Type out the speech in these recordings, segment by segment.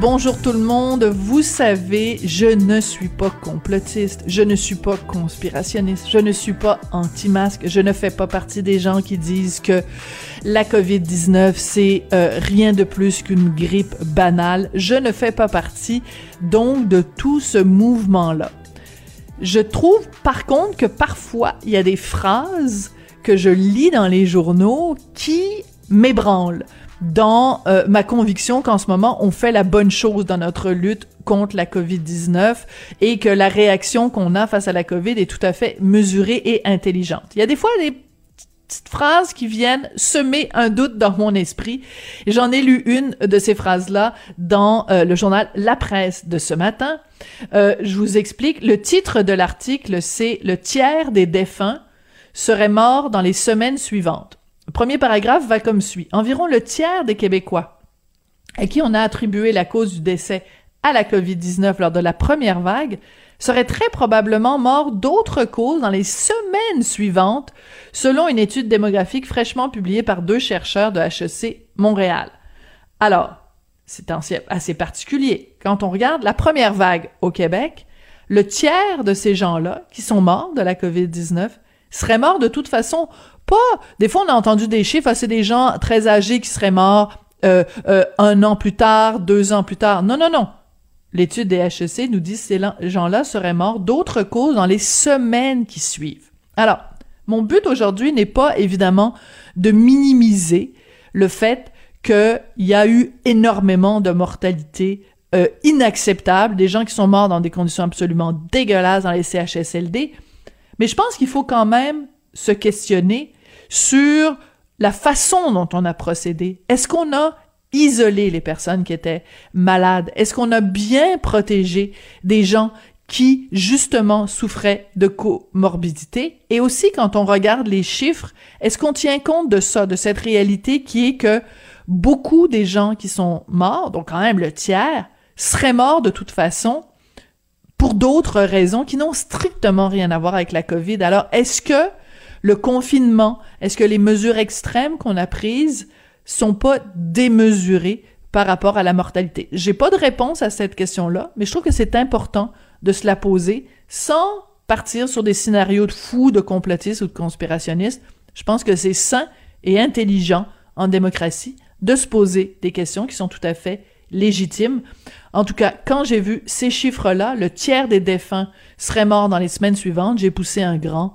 Bonjour tout le monde. Vous savez, je ne suis pas complotiste, je ne suis pas conspirationniste, je ne suis pas anti-masque, je ne fais pas partie des gens qui disent que la COVID-19 c'est euh, rien de plus qu'une grippe banale. Je ne fais pas partie donc de tout ce mouvement-là. Je trouve par contre que parfois il y a des phrases que je lis dans les journaux qui m'ébranlent dans euh, ma conviction qu'en ce moment, on fait la bonne chose dans notre lutte contre la COVID-19 et que la réaction qu'on a face à la COVID est tout à fait mesurée et intelligente. Il y a des fois des petites phrases qui viennent semer un doute dans mon esprit. J'en ai lu une de ces phrases-là dans euh, le journal La Presse de ce matin. Euh, je vous explique. Le titre de l'article, c'est Le tiers des défunts seraient morts dans les semaines suivantes. Le premier paragraphe va comme suit. Environ le tiers des Québécois à qui on a attribué la cause du décès à la COVID-19 lors de la première vague seraient très probablement morts d'autres causes dans les semaines suivantes, selon une étude démographique fraîchement publiée par deux chercheurs de HEC Montréal. Alors, c'est assez particulier. Quand on regarde la première vague au Québec, le tiers de ces gens-là qui sont morts de la COVID-19 seraient morts de toute façon pas. Des fois, on a entendu des chiffres, c'est des gens très âgés qui seraient morts euh, euh, un an plus tard, deux ans plus tard. Non, non, non. L'étude des HEC nous dit que ces gens-là seraient morts d'autres causes dans les semaines qui suivent. Alors, mon but aujourd'hui n'est pas évidemment de minimiser le fait qu'il y a eu énormément de mortalité euh, inacceptable, des gens qui sont morts dans des conditions absolument dégueulasses dans les CHSLD, mais je pense qu'il faut quand même se questionner sur la façon dont on a procédé. Est-ce qu'on a isolé les personnes qui étaient malades? Est-ce qu'on a bien protégé des gens qui, justement, souffraient de comorbidité? Et aussi, quand on regarde les chiffres, est-ce qu'on tient compte de ça, de cette réalité qui est que beaucoup des gens qui sont morts, donc quand même le tiers, seraient morts de toute façon pour d'autres raisons qui n'ont strictement rien à voir avec la COVID? Alors, est-ce que le confinement, est-ce que les mesures extrêmes qu'on a prises sont pas démesurées par rapport à la mortalité? J'ai pas de réponse à cette question-là, mais je trouve que c'est important de se la poser sans partir sur des scénarios de fous, de complotistes ou de conspirationnistes. Je pense que c'est sain et intelligent en démocratie de se poser des questions qui sont tout à fait légitimes. En tout cas, quand j'ai vu ces chiffres-là, le tiers des défunts seraient morts dans les semaines suivantes, j'ai poussé un grand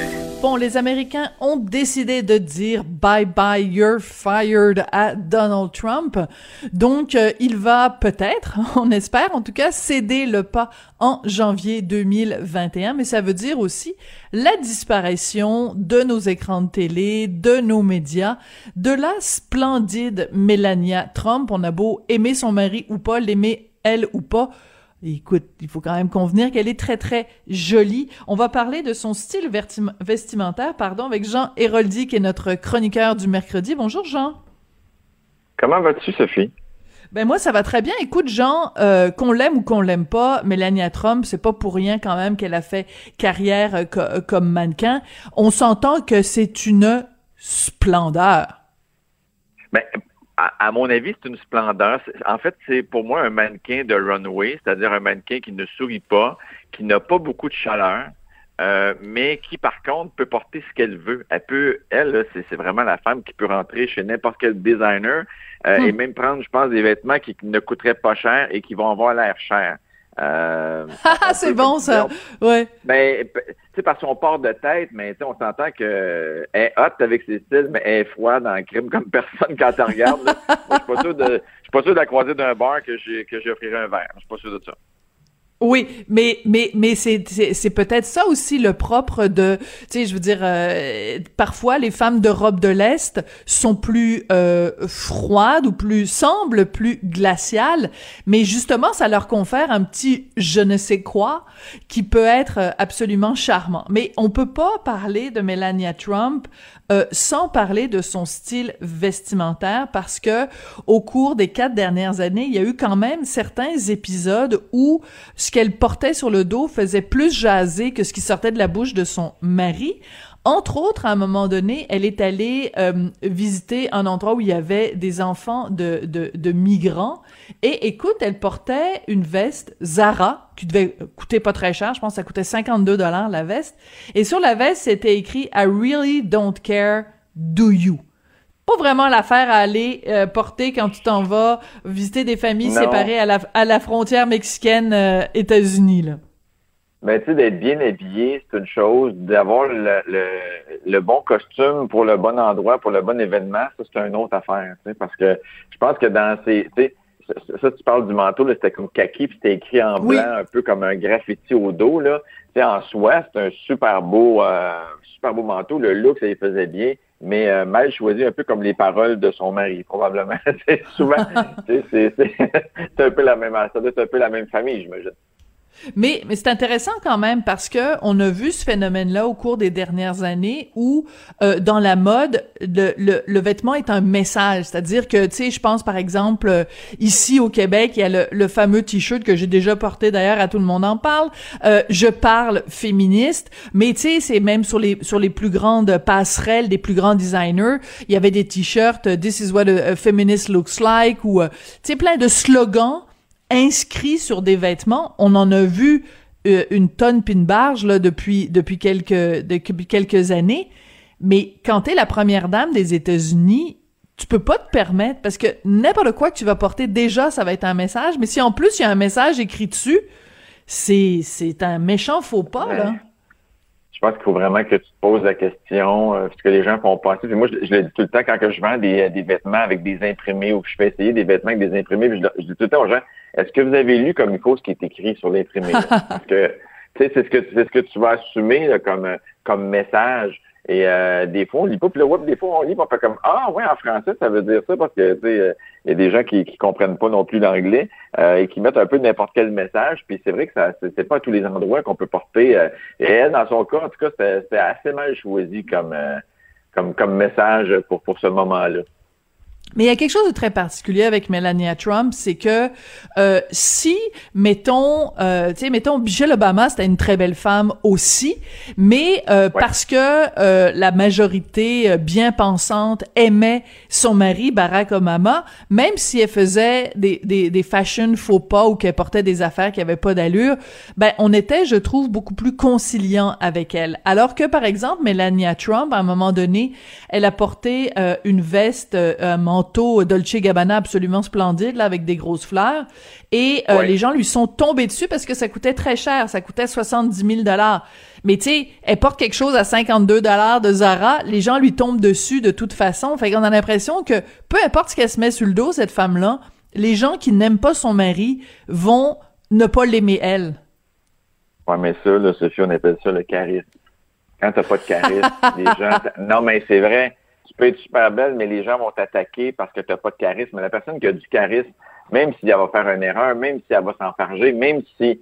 Bon, les Américains ont décidé de dire bye bye, you're fired à Donald Trump. Donc, euh, il va peut-être, on espère en tout cas, céder le pas en janvier 2021. Mais ça veut dire aussi la disparition de nos écrans de télé, de nos médias, de la splendide Melania Trump. On a beau aimer son mari ou pas, l'aimer elle ou pas Écoute, il faut quand même convenir qu'elle est très très jolie. On va parler de son style vestimentaire, pardon, avec Jean Héroldi, qui est notre chroniqueur du mercredi. Bonjour Jean. Comment vas-tu, Sophie? Ben moi ça va très bien. Écoute Jean, euh, qu'on l'aime ou qu'on l'aime pas, Melania Trump, c'est pas pour rien quand même qu'elle a fait carrière euh, euh, comme mannequin. On s'entend que c'est une splendeur. Ben à, mon avis, c'est une splendeur. En fait, c'est pour moi un mannequin de runway, c'est-à-dire un mannequin qui ne sourit pas, qui n'a pas beaucoup de chaleur, euh, mais qui, par contre, peut porter ce qu'elle veut. Elle peut, elle, c'est vraiment la femme qui peut rentrer chez n'importe quel designer, euh, Hmm. et même prendre, je pense, des vêtements qui ne coûteraient pas cher et qui vont avoir l'air cher. Euh, Ah, c'est bon ça. Ouais. ben, tu sais, parce qu'on part de tête, mais tu sais, on s'entend que euh, elle est hot avec ses styles, mais elle est froide en crime comme personne quand elle regarde. je suis pas sûr de, je suis pas sûr de la croiser d'un bar que j'ai, que j'offrirais un verre. Je suis pas sûr de ça. Oui, mais mais mais c'est c'est, peut-être ça aussi le propre de tu sais je veux dire euh, parfois les femmes d'Europe de l'Est sont plus euh, froides ou plus semblent plus glaciales, mais justement ça leur confère un petit je ne sais quoi qui peut être absolument charmant. Mais on peut pas parler de Melania Trump euh, sans parler de son style vestimentaire parce que au cours des quatre dernières années, il y a eu quand même certains épisodes où ce qu'elle portait sur le dos faisait plus jaser que ce qui sortait de la bouche de son mari. Entre autres, à un moment donné, elle est allée euh, visiter un endroit où il y avait des enfants de, de, de migrants. Et écoute, elle portait une veste Zara qui devait coûter pas très cher. Je pense que ça coûtait 52 dollars la veste. Et sur la veste, c'était écrit I really don't care, do you? Pas vraiment l'affaire à aller euh, porter quand tu t'en vas visiter des familles Non. séparées à la, à la frontière mexicaine euh, États-Unis là. Ben, tu sais, d'être bien habillé, c'est une chose. D'avoir le, le, le bon costume pour le bon endroit, pour le bon événement, ça, c'est une autre affaire. tu sais, Parce que je pense que dans ces... Tu sais, ça, ça, tu parles du manteau, c'était comme kaki, puis c'était écrit en blanc, un peu comme un graffiti au dos. Là. Tu sais, en soi, c'est un super beau, euh, super beau manteau. Le look, ça y faisait bien, mais euh, mal choisi, un peu comme les paroles de son mari, probablement. c'est souvent, c'est un peu la même, ça doit être un peu la même famille, j'imagine. Mais, mais c'est intéressant quand même parce que on a vu ce phénomène-là au cours des dernières années où euh, dans la mode le, le, le vêtement est un message, c'est-à-dire que tu sais, je pense par exemple euh, ici au Québec, il y a le, le fameux t-shirt que j'ai déjà porté d'ailleurs, à tout le monde en parle. Euh, je parle féministe, mais tu sais, c'est même sur les sur les plus grandes passerelles des plus grands designers, il y avait des t-shirts euh, This is what a, feminist looks like ou euh, tu sais plein de slogans inscrits sur des vêtements. On en a vu euh, une tonne pis une barge là depuis depuis quelques depuis quelques années. Mais quand t'es la première dame des États-Unis, tu peux pas te permettre parce que n'importe quoi que tu vas porter déjà, ça va être un message. Mais si en plus il y a un message écrit dessus, c'est c'est un méchant faux pas là. Je pense qu'il faut vraiment que tu te poses la question, euh, ce que les gens font passer. Puis moi, je, je le dis tout le temps quand que je vends des, des vêtements avec des imprimés ou que je fais essayer des vêtements avec des imprimés, puis je, dis tout le temps aux gens, est-ce que vous avez lu comme il faut ce qui est écrit sur l'imprimé? Parce que tu sais, c'est ce que c'est ce que tu vas assumer là, comme euh, comme message. Et euh, des fois, on lit pas, puis là, des fois, on lit, on fait comme Ah ouais, en français, ça veut dire ça, parce que tu sais, euh, il y a des gens qui, qui comprennent pas non plus l'anglais euh, et qui mettent un peu n'importe quel message. Puis c'est vrai que ça c'est pas à tous les endroits qu'on peut porter. euh, et dans son cas, en tout cas, c'était c'était assez mal choisi comme euh, comme comme message pour pour ce moment-là. Mais il y a quelque chose de très particulier avec Melania Trump, c'est que euh, si, mettons, euh, tu sais, mettons, Michelle Obama, c'était une très belle femme aussi, mais euh, parce que euh, la majorité euh, bien pensante aimait son mari, Barack Obama, même si elle faisait des, des, des fashion faux pas ou qu'elle portait des affaires qui avaient pas d'allure, ben on était, je trouve, beaucoup plus conciliant avec elle. Alors que, par exemple, Melania Trump, à un moment donné, elle a porté euh, une veste, euh, un manteau Dolce Gabbana absolument splendide, là, avec des grosses fleurs. Et euh, Ouais. les gens lui sont tombés dessus parce que ça coûtait très cher. Ça coûtait 70 000 dollars. Mais tu sais, elle porte quelque chose à 52 dollars de Zara. Les gens lui tombent dessus de toute façon. Fait qu'on a l'impression que peu importe ce qu'elle se met sur le dos, cette femme-là, les gens qui n'aiment pas son mari vont ne pas l'aimer elle. Ouais, mais ça, là, Sophie, on appelle ça le charisme. Quand t'as pas de charisme, les gens. Non, mais c'est vrai. Tu peux être super belle, mais les gens vont t'attaquer parce que t'as pas de charisme. La personne qui a du charisme, même si elle va faire une erreur, même si elle va s'enfarger, même si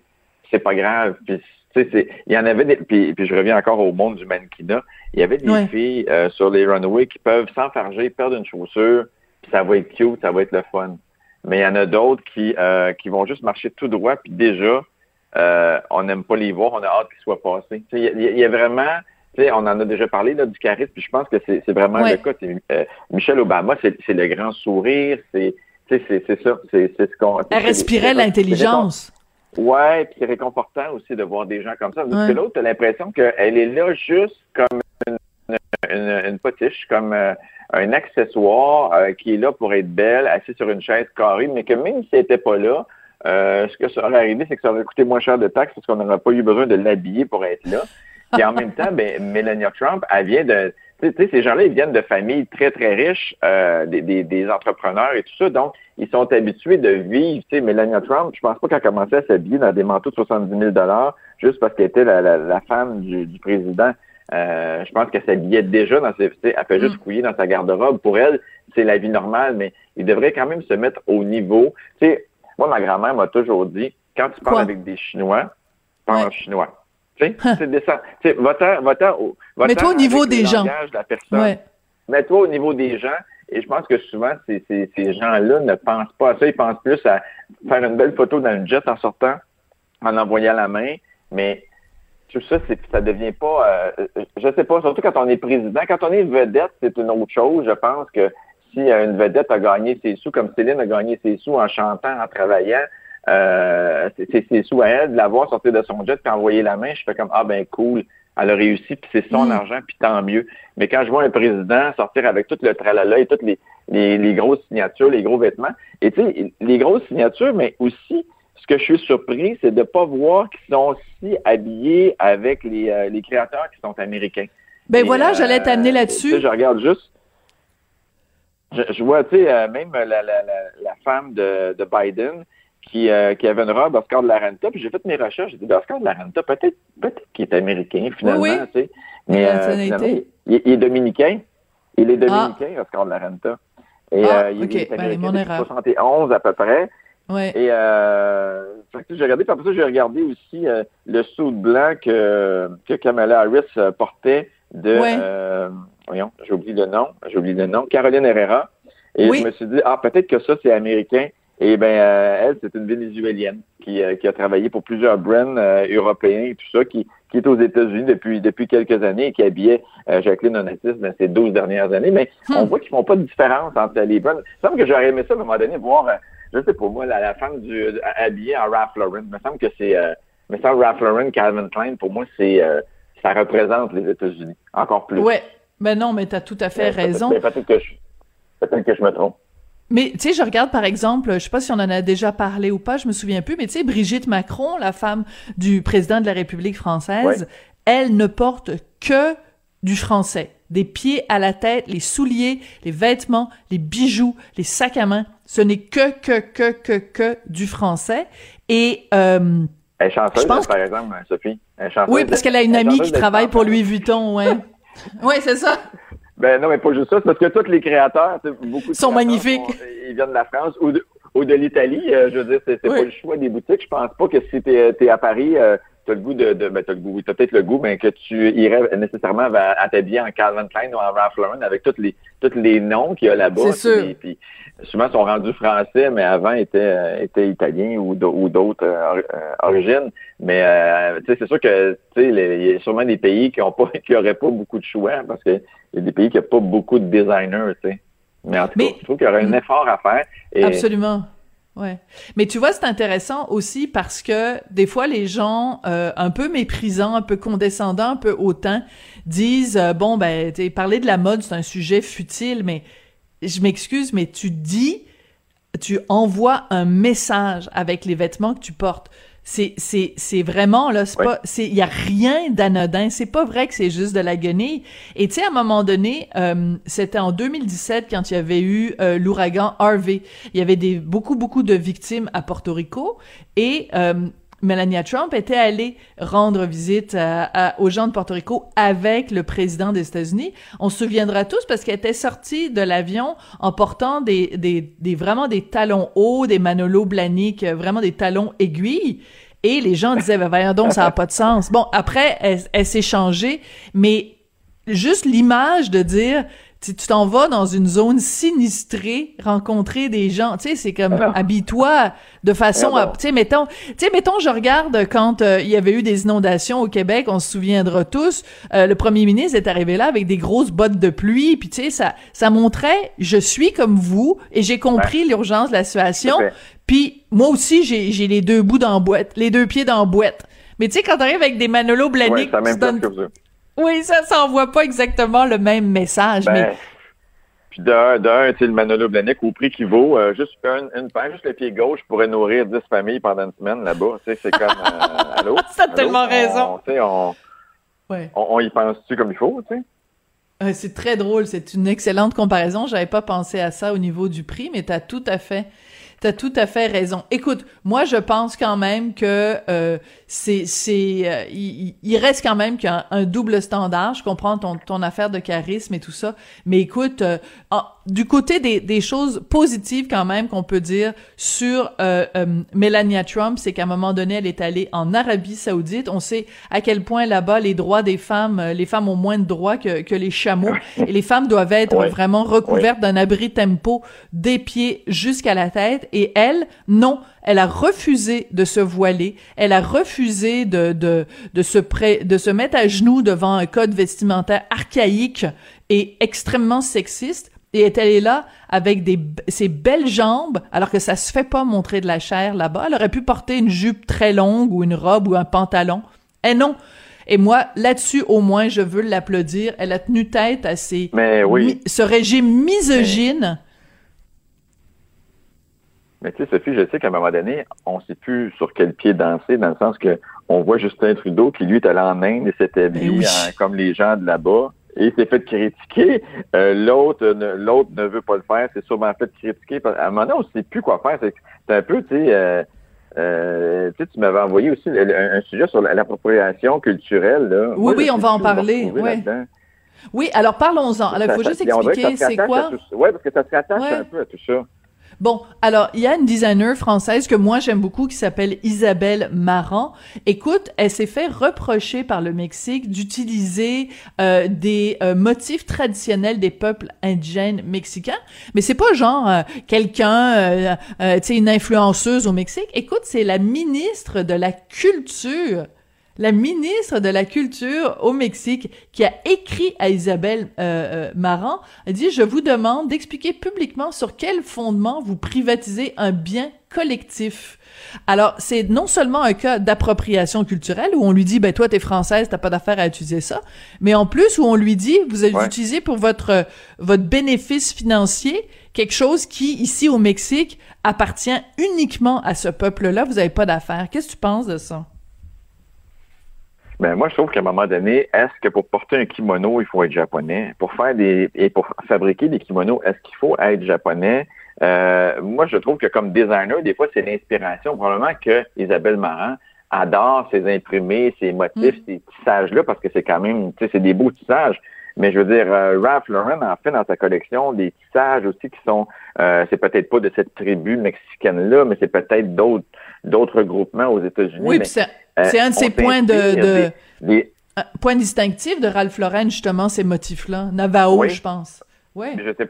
c'est pas grave. Puis, tu il y en avait des. Puis, puis je reviens encore au monde du mannequinat. Il y avait des Ouais. filles euh, sur les runways qui peuvent s'enfarger, perdre une chaussure, puis ça va être cute, ça va être le fun. Mais il y en a d'autres qui, euh, qui vont juste marcher tout droit, puis déjà, euh, on n'aime pas les voir, on a hâte qu'ils soient passés. Tu y, il y a vraiment, tu sais, on en a déjà parlé là, du charisme, puis je pense que c'est vraiment Ouais. le cas. Euh, Michelle Obama, c'est le grand sourire, c'est ça, c'est ce qu'on. Elle respirait l'intelligence. Ouais, puis c'est réconfortant aussi de voir des gens comme ça. Ouais. que l'autre, t'as l'impression qu'elle est là juste comme une une, une potiche, comme euh, un accessoire euh, qui est là pour être belle, assise sur une chaise carrée, mais que même si elle n'était pas là, euh, ce que ça aurait arrivé, c'est que ça aurait coûté moins cher de taxes parce qu'on n'aurait pas eu besoin de l'habiller pour être là. Et en même temps, ben, Melania Trump, elle vient de... Tu sais, ces gens-là, ils viennent de familles très, très riches, euh, des, des, des, entrepreneurs et tout ça. Donc, ils sont habitués de vivre. Tu sais, Melania Trump, je pense pas qu'elle commençait à s'habiller dans des manteaux de 70 000 juste parce qu'elle était la, la, la femme du, du président. Euh, je pense qu'elle s'habillait déjà dans ses, elle fait juste fouiller dans sa garde-robe. Pour elle, c'est la vie normale, mais il devrait quand même se mettre au niveau. Tu sais, moi, ma grand-mère m'a toujours dit, quand tu parles Quoi? avec des Chinois, parle Ouais. en chinois. C'est descend. Va-t'en, va-t'en Mets-toi au niveau des gens. de. Ouais. Mets-toi au niveau des gens. Et je pense que souvent, ces, ces, ces gens-là ne pensent pas à ça. Ils pensent plus à faire une belle photo dans une jet en sortant, en envoyant la main. Mais tout ça, c'est, ça devient pas, euh, je sais pas, surtout quand on est président. Quand on est vedette, c'est une autre chose. Je pense que si une vedette a gagné ses sous, comme Céline a gagné ses sous en chantant, en travaillant, euh, c'est, sous à elle, de l'avoir sorti de son jet puis envoyer la main, je fais comme, ah ben cool, elle a réussi, puis c'est son Mm. argent, puis tant mieux. Mais quand je vois un président sortir avec tout le tralala et toutes les, les, les grosses signatures, les gros vêtements, et tu sais, les grosses signatures, mais aussi, ce que je suis surpris, c'est de pas voir qu'ils sont aussi habillés avec les, euh, les créateurs qui sont américains. Ben Et, voilà, euh, j'allais t'amener là-dessus. Je regarde juste. Je, je vois, tu sais, même la, la, la, la femme de, de Biden qui, euh, qui avait une robe Oscar de la Renta, puis j'ai fait mes recherches, j'ai dit, ben, Oscar de la Renta, peut-être peut-être qu'il est américain, finalement, Oui, tu sais. Mais euh, finalement, il, il est dominicain. Il est Ah. dominicain, Oscar de la Renta. Et Ah, euh, il, ok, il est ben, américain mon depuis erreur. 71 à peu près. Ouais. Et euh, j'ai regardé, puis après ça, j'ai regardé aussi euh, le saut blanc que, que Kamala Harris euh, portait de Ouais. euh, voyons, j'ai oublié le nom, j'ai oublié le nom, Caroline Herrera. Et Oui. je me suis dit, ah, peut-être que ça, c'est américain. Et ben euh, elle, c'est une vénézuélienne qui, euh, qui a travaillé pour plusieurs brands euh, européens et tout ça, qui, qui est aux États-Unis depuis depuis quelques années et qui habillait Jacqueline Onassis dans ces 12 dernières années. Mais Hmm. on voit qu'ils font pas de différence entre les brands. Il me semble que j'aurais aimé ça à un moment donné voir, je sais pas moi, la, la femme du habillée en Ralph Lauren. Il me semble que c'est me semble Ralph Lauren, Calvin Klein, pour moi, c'est ça représente les États-Unis encore plus. Ouais. Ben non, mais t'as tout à fait peut-être- raison. Peut-être que je peut-être que je me trompe. Mais tu sais, je regarde par exemple, je sais pas si on en a déjà parlé ou pas, je me souviens plus, mais tu sais, Brigitte Macron, la femme du président de la République française, elle ne porte que du français. Des pieds à la tête, les souliers, les vêtements, les bijoux, les sacs à main. Ce n'est que, que, que, que, que du français. Et euh, Elle est chanceuse, Je pense par exemple, Sophie. Elle est chanceuse oui, parce qu'elle a une amie qui travaille pour. Louis Vuitton, ouais. ouais, c'est ça. Ben non, mais pas juste ça, c'est parce que tous les créateurs, tu beaucoup de Sont magnifiques. sont- ils viennent de la France ou de, ou de l'Italie. euh, je veux dire, c'est Oui. pas le choix des boutiques. Je pense pas que si t'es es à Paris, euh, t'as le goût de, de ben t'as le goût, oui, t'as peut-être le goût, mais que tu irais nécessairement à, à t'habiller en Calvin Klein ou en Ralph Lauren avec tous les tous les noms qu'il y a là-bas. C'est sûr. Puis, puis souvent sont rendus français, mais avant étaient euh, étaient italiens ou d'au- ou d'autres euh, euh, origines. Mais euh, c'est sûr que il y a sûrement des pays qui ont pas qui auraient pas beaucoup de choix parce que il y a des pays qui n'ont pas beaucoup de designers, tu sais. Mais en tout Mais- cas, je trouve qu'il y aurait un effort à faire. Et Absolument. Ouais. Mais tu vois, c'est intéressant aussi parce que des fois, les gens euh, un peu méprisants, un peu condescendants, un peu hautains disent bon ben, tu sais, parler de la mode, c'est un sujet futile, mais je m'excuse, mais tu dis, tu envoies un message avec les vêtements que tu portes. C'est c'est c'est vraiment là, c'est Ouais. pas c'est il y a rien d'anodin, c'est pas vrai que c'est juste de la guenille. Et tu sais à un moment donné, euh, c'était en 2017 quand il y avait eu euh, l'ouragan Harvey. Il y avait des beaucoup beaucoup de victimes à Porto Rico et euh, Melania Trump était allée rendre visite à- aux gens de Porto Rico avec le président des États-Unis. On se souviendra tous parce qu'elle était sortie de l'avion en portant des, des, des vraiment des talons hauts, des Manolo Blahnik, euh, vraiment des talons aiguilles. Et les gens disaient, ben voyons donc, ça n'a pas de sens. Bon, après, elle s'est changée, mais juste l'image de dire, tu tu t'en vas dans une zone sinistrée, rencontrer des gens, tu sais, c'est comme, Alors. habille-toi de façon à, Alors. tu sais, mettons, tu sais, mettons, je regarde quand euh, il y avait eu des inondations au Québec, on se souviendra tous, euh, le premier ministre est arrivé là avec des grosses bottes de pluie, puis tu sais, ça, ça montrait, je suis comme vous, et j'ai compris l'urgence de la situation, à puis moi aussi, j'ai j'ai les deux bouts dans la boîte, les deux pieds dans la boîte. Mais tu sais, quand t'arrives avec des Manolo ouais, Blahnik, tu donnes- vous. Oui, ça s'envoie pas exactement le même message, Ben, mais Puis d'un, d'un, tu sais, le Manolo Blahnik au prix qu'il vaut, euh, juste une, une paire, juste le pied gauche pourrait nourrir 10 familles pendant une semaine là-bas. Tu sais, c'est comme, euh, allô? T'as tellement On- raison. Tu sais, on, ouais. on, on y pense-tu comme il faut, tu sais? Euh, C'est très drôle, c'est une excellente comparaison. J'avais pas pensé à ça au niveau du prix, mais t'as tout à fait, t'as tout à fait raison. Écoute, moi je pense quand même que euh, c'est, c'est, euh, il, il reste quand même a un, double standard. Je comprends ton, ton affaire de charisme et tout ça, mais écoute, euh, en- du côté des, des choses positives quand même qu'on peut dire sur euh, euh, Melania Trump, c'est qu'à un moment donné, elle est allée en Arabie Saoudite. On sait à quel point là-bas les droits des femmes, les femmes ont moins de droits que, que les chameaux, et les femmes doivent être Ouais. vraiment recouvertes d'un abri tempo des pieds jusqu'à la tête. Et elle, non, elle a refusé de se voiler, elle a refusé de de de se pré- de se mettre à genoux devant un code vestimentaire archaïque et extrêmement sexiste et est allée là avec des ses belles jambes alors que ça se fait pas montrer de la chair là-bas. Elle aurait pu porter une jupe très longue ou une robe ou un pantalon. Et non. Et moi, là-dessus, au moins, je veux l'applaudir. Elle a tenu tête à Mais oui. mi- ce régime misogyne. Mais tu sais, Sophie, je sais qu'à un moment donné, on sait plus sur quel pied danser, dans le sens que on voit Justin Trudeau qui, lui, est allé en Inde et habillé Ben oui. en- comme les gens de là-bas. Et il s'est fait critiquer. Euh, l'autre, ne, l'autre ne veut pas le faire. C'est sûrement fait critiquer. À un moment donné, on ne sait plus quoi faire. C'est, c'est un peu, tu sais, euh, euh, tu m'avais envoyé aussi un sujet sur la- l'appropriation culturelle. Là. Oui, oui, on va en parler, là-dedans. Oui, alors parlons-en. Alors, il faut Ça- juste ça- expliquer c'est quoi? tout. Ouais, parce que ça se rattache Ouais. un peu à tout ça. Bon, alors, il y a une designer française que moi j'aime beaucoup qui s'appelle Isabelle Marant. Écoute, elle s'est fait reprocher par le Mexique d'utiliser euh, des euh, motifs traditionnels des peuples indigènes mexicains, mais c'est pas genre euh, quelqu'un, euh, euh, tu sais, une influenceuse au Mexique. Écoute, c'est la ministre de la Culture la ministre de la Culture au Mexique qui a écrit à Isabelle euh, euh, Marant, a dit je vous demande d'expliquer publiquement sur quel fondement vous privatisez un bien collectif. Alors, c'est non seulement un cas d'appropriation culturelle où on lui dit ben toi t'es française, t'as pas d'affaire à utiliser ça, mais en plus où on lui dit vous avez Ouais. utilisé pour votre votre bénéfice financier quelque chose qui ici au Mexique appartient uniquement à ce peuple-là, vous avez pas d'affaire. Qu'est-ce que tu penses de ça? Ben moi, je trouve qu'à un moment donné, est-ce que pour porter un kimono, il faut être japonais? Pour faire des et pour fabriquer des kimonos, est-ce qu'il faut être japonais? Euh, moi, je trouve que comme designer, des fois, c'est l'inspiration. Probablement que Isabelle Marant adore ses imprimés, ses motifs, ces tissages-là, parce que c'est quand même, tu sais, c'est des beaux tissages. Mais je veux dire, euh, Ralph Lauren en fait dans sa collection des tissages aussi qui sont, euh, c'est peut-être pas de cette tribu mexicaine-là, mais c'est peut-être d'autres d'autres groupements aux États-Unis. Oui, mais, puis euh, c'est un de ses points de, s'inspire de des- des, un point distinctif de Ralph Lauren justement ces motifs-là, Navajo, Oui. je pense. Ouais. Je sais,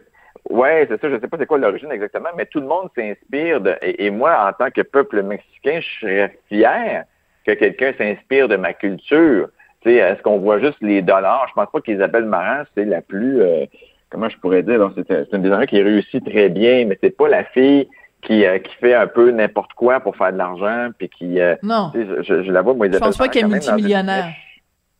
ouais, c'est ça. Je sais pas c'est quoi l'origine exactement, mais tout le monde s'inspire de. Et, et moi, en tant que peuple mexicain, je serais fier que quelqu'un s'inspire de ma culture. Tu sais, est-ce qu'on voit juste les dollars? Je pense pas qu'Isabelle Marant c'est la plus. euh, comment je pourrais dire? C'est une designer qui réussit très bien, mais c'est pas la fille qui euh, qui fait un peu n'importe quoi pour faire de l'argent, puis qui. euh, Non. sais, je, je la vois moi Je pense pas qu'elle est multimillionnaire.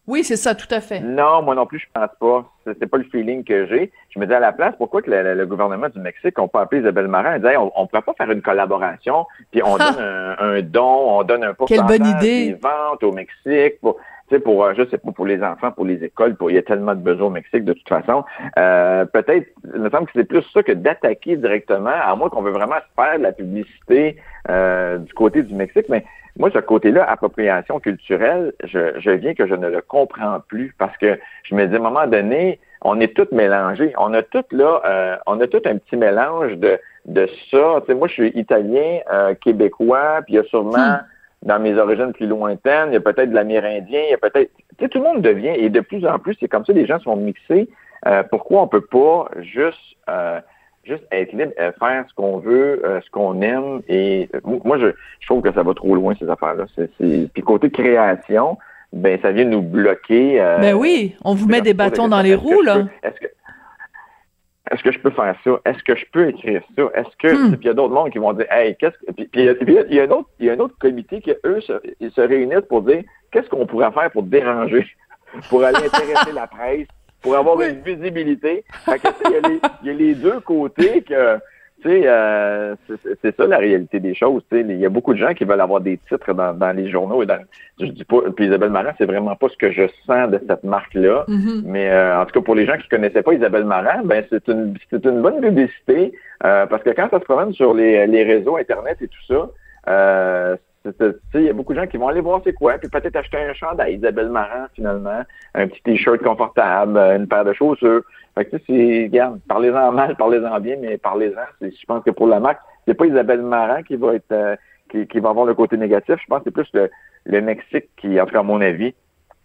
Oui, c'est ça, tout à fait. Non, moi non plus, je pense pas. C'est pas le feeling que j'ai. Je me dis à la place, pourquoi que le, le- gouvernement du Mexique n'a pas appelé Isabelle Marin et dit Hey, on, on pourrait pas faire une collaboration, puis on Ah! donne un, un don, on donne un Quelle pourcentage bonne idée. des ventes au Mexique pour, pour, euh, je sais pas, pour les enfants, pour les écoles, pour, il y a tellement de besoins au Mexique de toute façon. Euh, peut-être, il me semble que c'est plus ça que d'attaquer directement, à moins qu'on veut vraiment faire de la publicité euh, du côté du Mexique, mais moi, ce côté-là, appropriation culturelle, je, je viens que je ne le comprends plus parce que je me dis, à un moment donné, on est tous mélangés. On a tout là, euh, on a tout un petit mélange de, de ça. Tu sais, moi, je suis italien, euh, québécois, puis il y a sûrement Hmm. Dans mes origines plus lointaines, il y a peut-être de l'amérindien, il y a peut-être. Tu sais, tout le monde devient, et de plus en plus, c'est comme ça, les gens sont mixés. Euh, pourquoi on peut pas juste euh, juste être libre, faire ce qu'on veut, euh, ce qu'on aime? Et euh, moi, je, je trouve que ça va trop loin, ces affaires-là. C'est, c'est... Puis côté création, ben ça vient nous bloquer. euh, Ben oui, on vous met des bâtons dans les roues, là. peux- Est-ce que est-ce que je peux faire ça? Est-ce que je peux écrire ça? Est-ce que Hmm. puis il y a d'autres mondes qui vont dire Hey, qu'est-ce que puis, puis il y a- puis il y a un autre il y a un autre comité qui eux se, ils se réunissent pour dire qu'est-ce qu'on pourrait faire pour déranger? pour aller intéresser la presse, pour avoir une visibilité. Fait que, il, y a les, il y a les deux côtés que tu sais, euh, c'est ça la réalité des choses. Tu sais, il y a beaucoup de gens qui veulent avoir des titres dans, dans les journaux et dans. Je dis pas. Puis Isabelle Marant, c'est vraiment pas ce que je sens de cette marque-là. Mm-hmm. Mais euh, en tout cas, pour les gens qui connaissaient pas Isabelle Marant, ben c'est une c'est une bonne publicité euh, parce que quand ça se promène sur les, les réseaux internet et tout ça. Il y a beaucoup de gens qui vont aller voir c'est quoi, puis peut-être acheter un chandail Isabelle Marant, finalement, un petit t-shirt confortable, une paire de chaussures. Fait que, c'est, regarde, parlez-en mal, parlez-en bien, mais parlez-en. Je pense que pour la marque, c'est pas Isabelle Marant qui va être, euh, qui, qui, va avoir le côté négatif. Je pense que c'est plus le, le Mexique qui, en tout cas, à mon avis,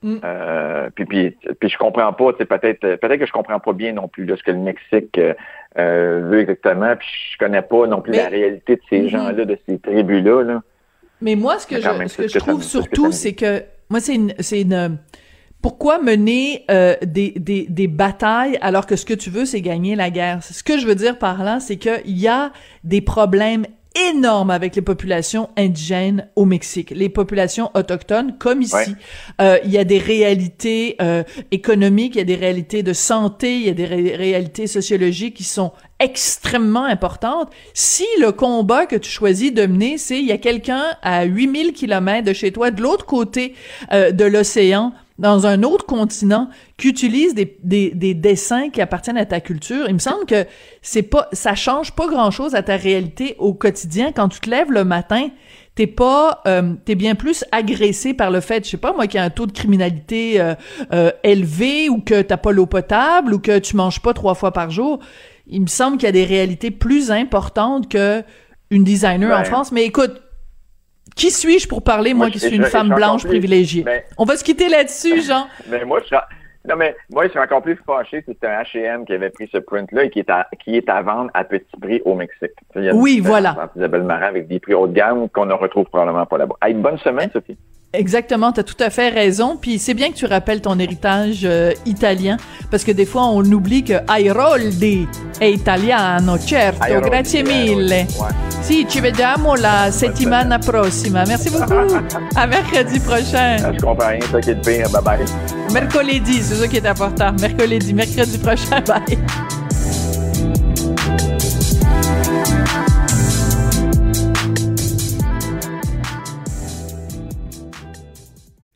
Mm. Euh, puis, puis, puis je comprends pas, peut-être peut-être que je comprends pas bien non plus de ce que le Mexique euh, veut exactement, puis je connais pas non plus Mais- la réalité de ces Mhm. gens-là, de ces tribus-là. Là. Mais moi, ce que je, même, ce que je trouve ça surtout, c'est que moi, c'est une, c'est une. Pourquoi mener euh, des, des, des batailles alors que ce que tu veux, c'est gagner la guerre? Ce que je veux dire par là, c'est qu'il y a des problèmes énormes avec les populations indigènes au Mexique, les populations autochtones, comme ici. Ouais. Euh, il y a des réalités euh, économiques, il y a des réalités de santé, il y a des ré- réalités sociologiques qui sont extrêmement importantes. Si le combat que tu choisis de mener, c'est il y a quelqu'un à 8000 kilomètres de chez toi, de l'autre côté euh, de l'océan, dans un autre continent, qui utilise des, des, des dessins qui appartiennent à ta culture, il me semble que c'est pas, ça change pas grand chose à ta réalité au quotidien. Quand tu te lèves le matin, t'es pas, euh, t'es bien plus agressé par le fait, je sais pas moi, qu'il y a un taux de criminalité euh, euh, élevé ou que t'as pas l'eau potable ou que tu manges pas trois fois par jour. Il me semble qu'il y a des réalités plus importantes que une designer en. France. Mais écoute, qui suis-je pour parler, moi, Moi, qui suis une femme blanche plus- privilégiée? On va se quitter là-dessus, Jean. Mais moi, je non, mais moi, je suis encore plus fâché c'était un H&M qui avait pris ce print-là et qui est à, qui est à vendre à petit prix au Mexique. Il y a une Oui, voilà. Isabelle Marant avec des prix haut de gamme qu'on ne retrouve probablement pas là-bas. Hey, bonne semaine, Sophie. Exactement, tu as tout à fait raison. Puis c'est bien que tu rappelles ton héritage euh, italien, parce que des fois on oublie que Airoldi è italiano, certo. Airoldi, Grazie Airoldi, mille. ouais. Si, ci vediamo la settimana prossima. Merci beaucoup. À mercredi prochain. Je comprends rien, ça qui est le pire. Bye-bye. Mercredi, c'est ça qui est important. Mercredi, mercredi prochain. Bye.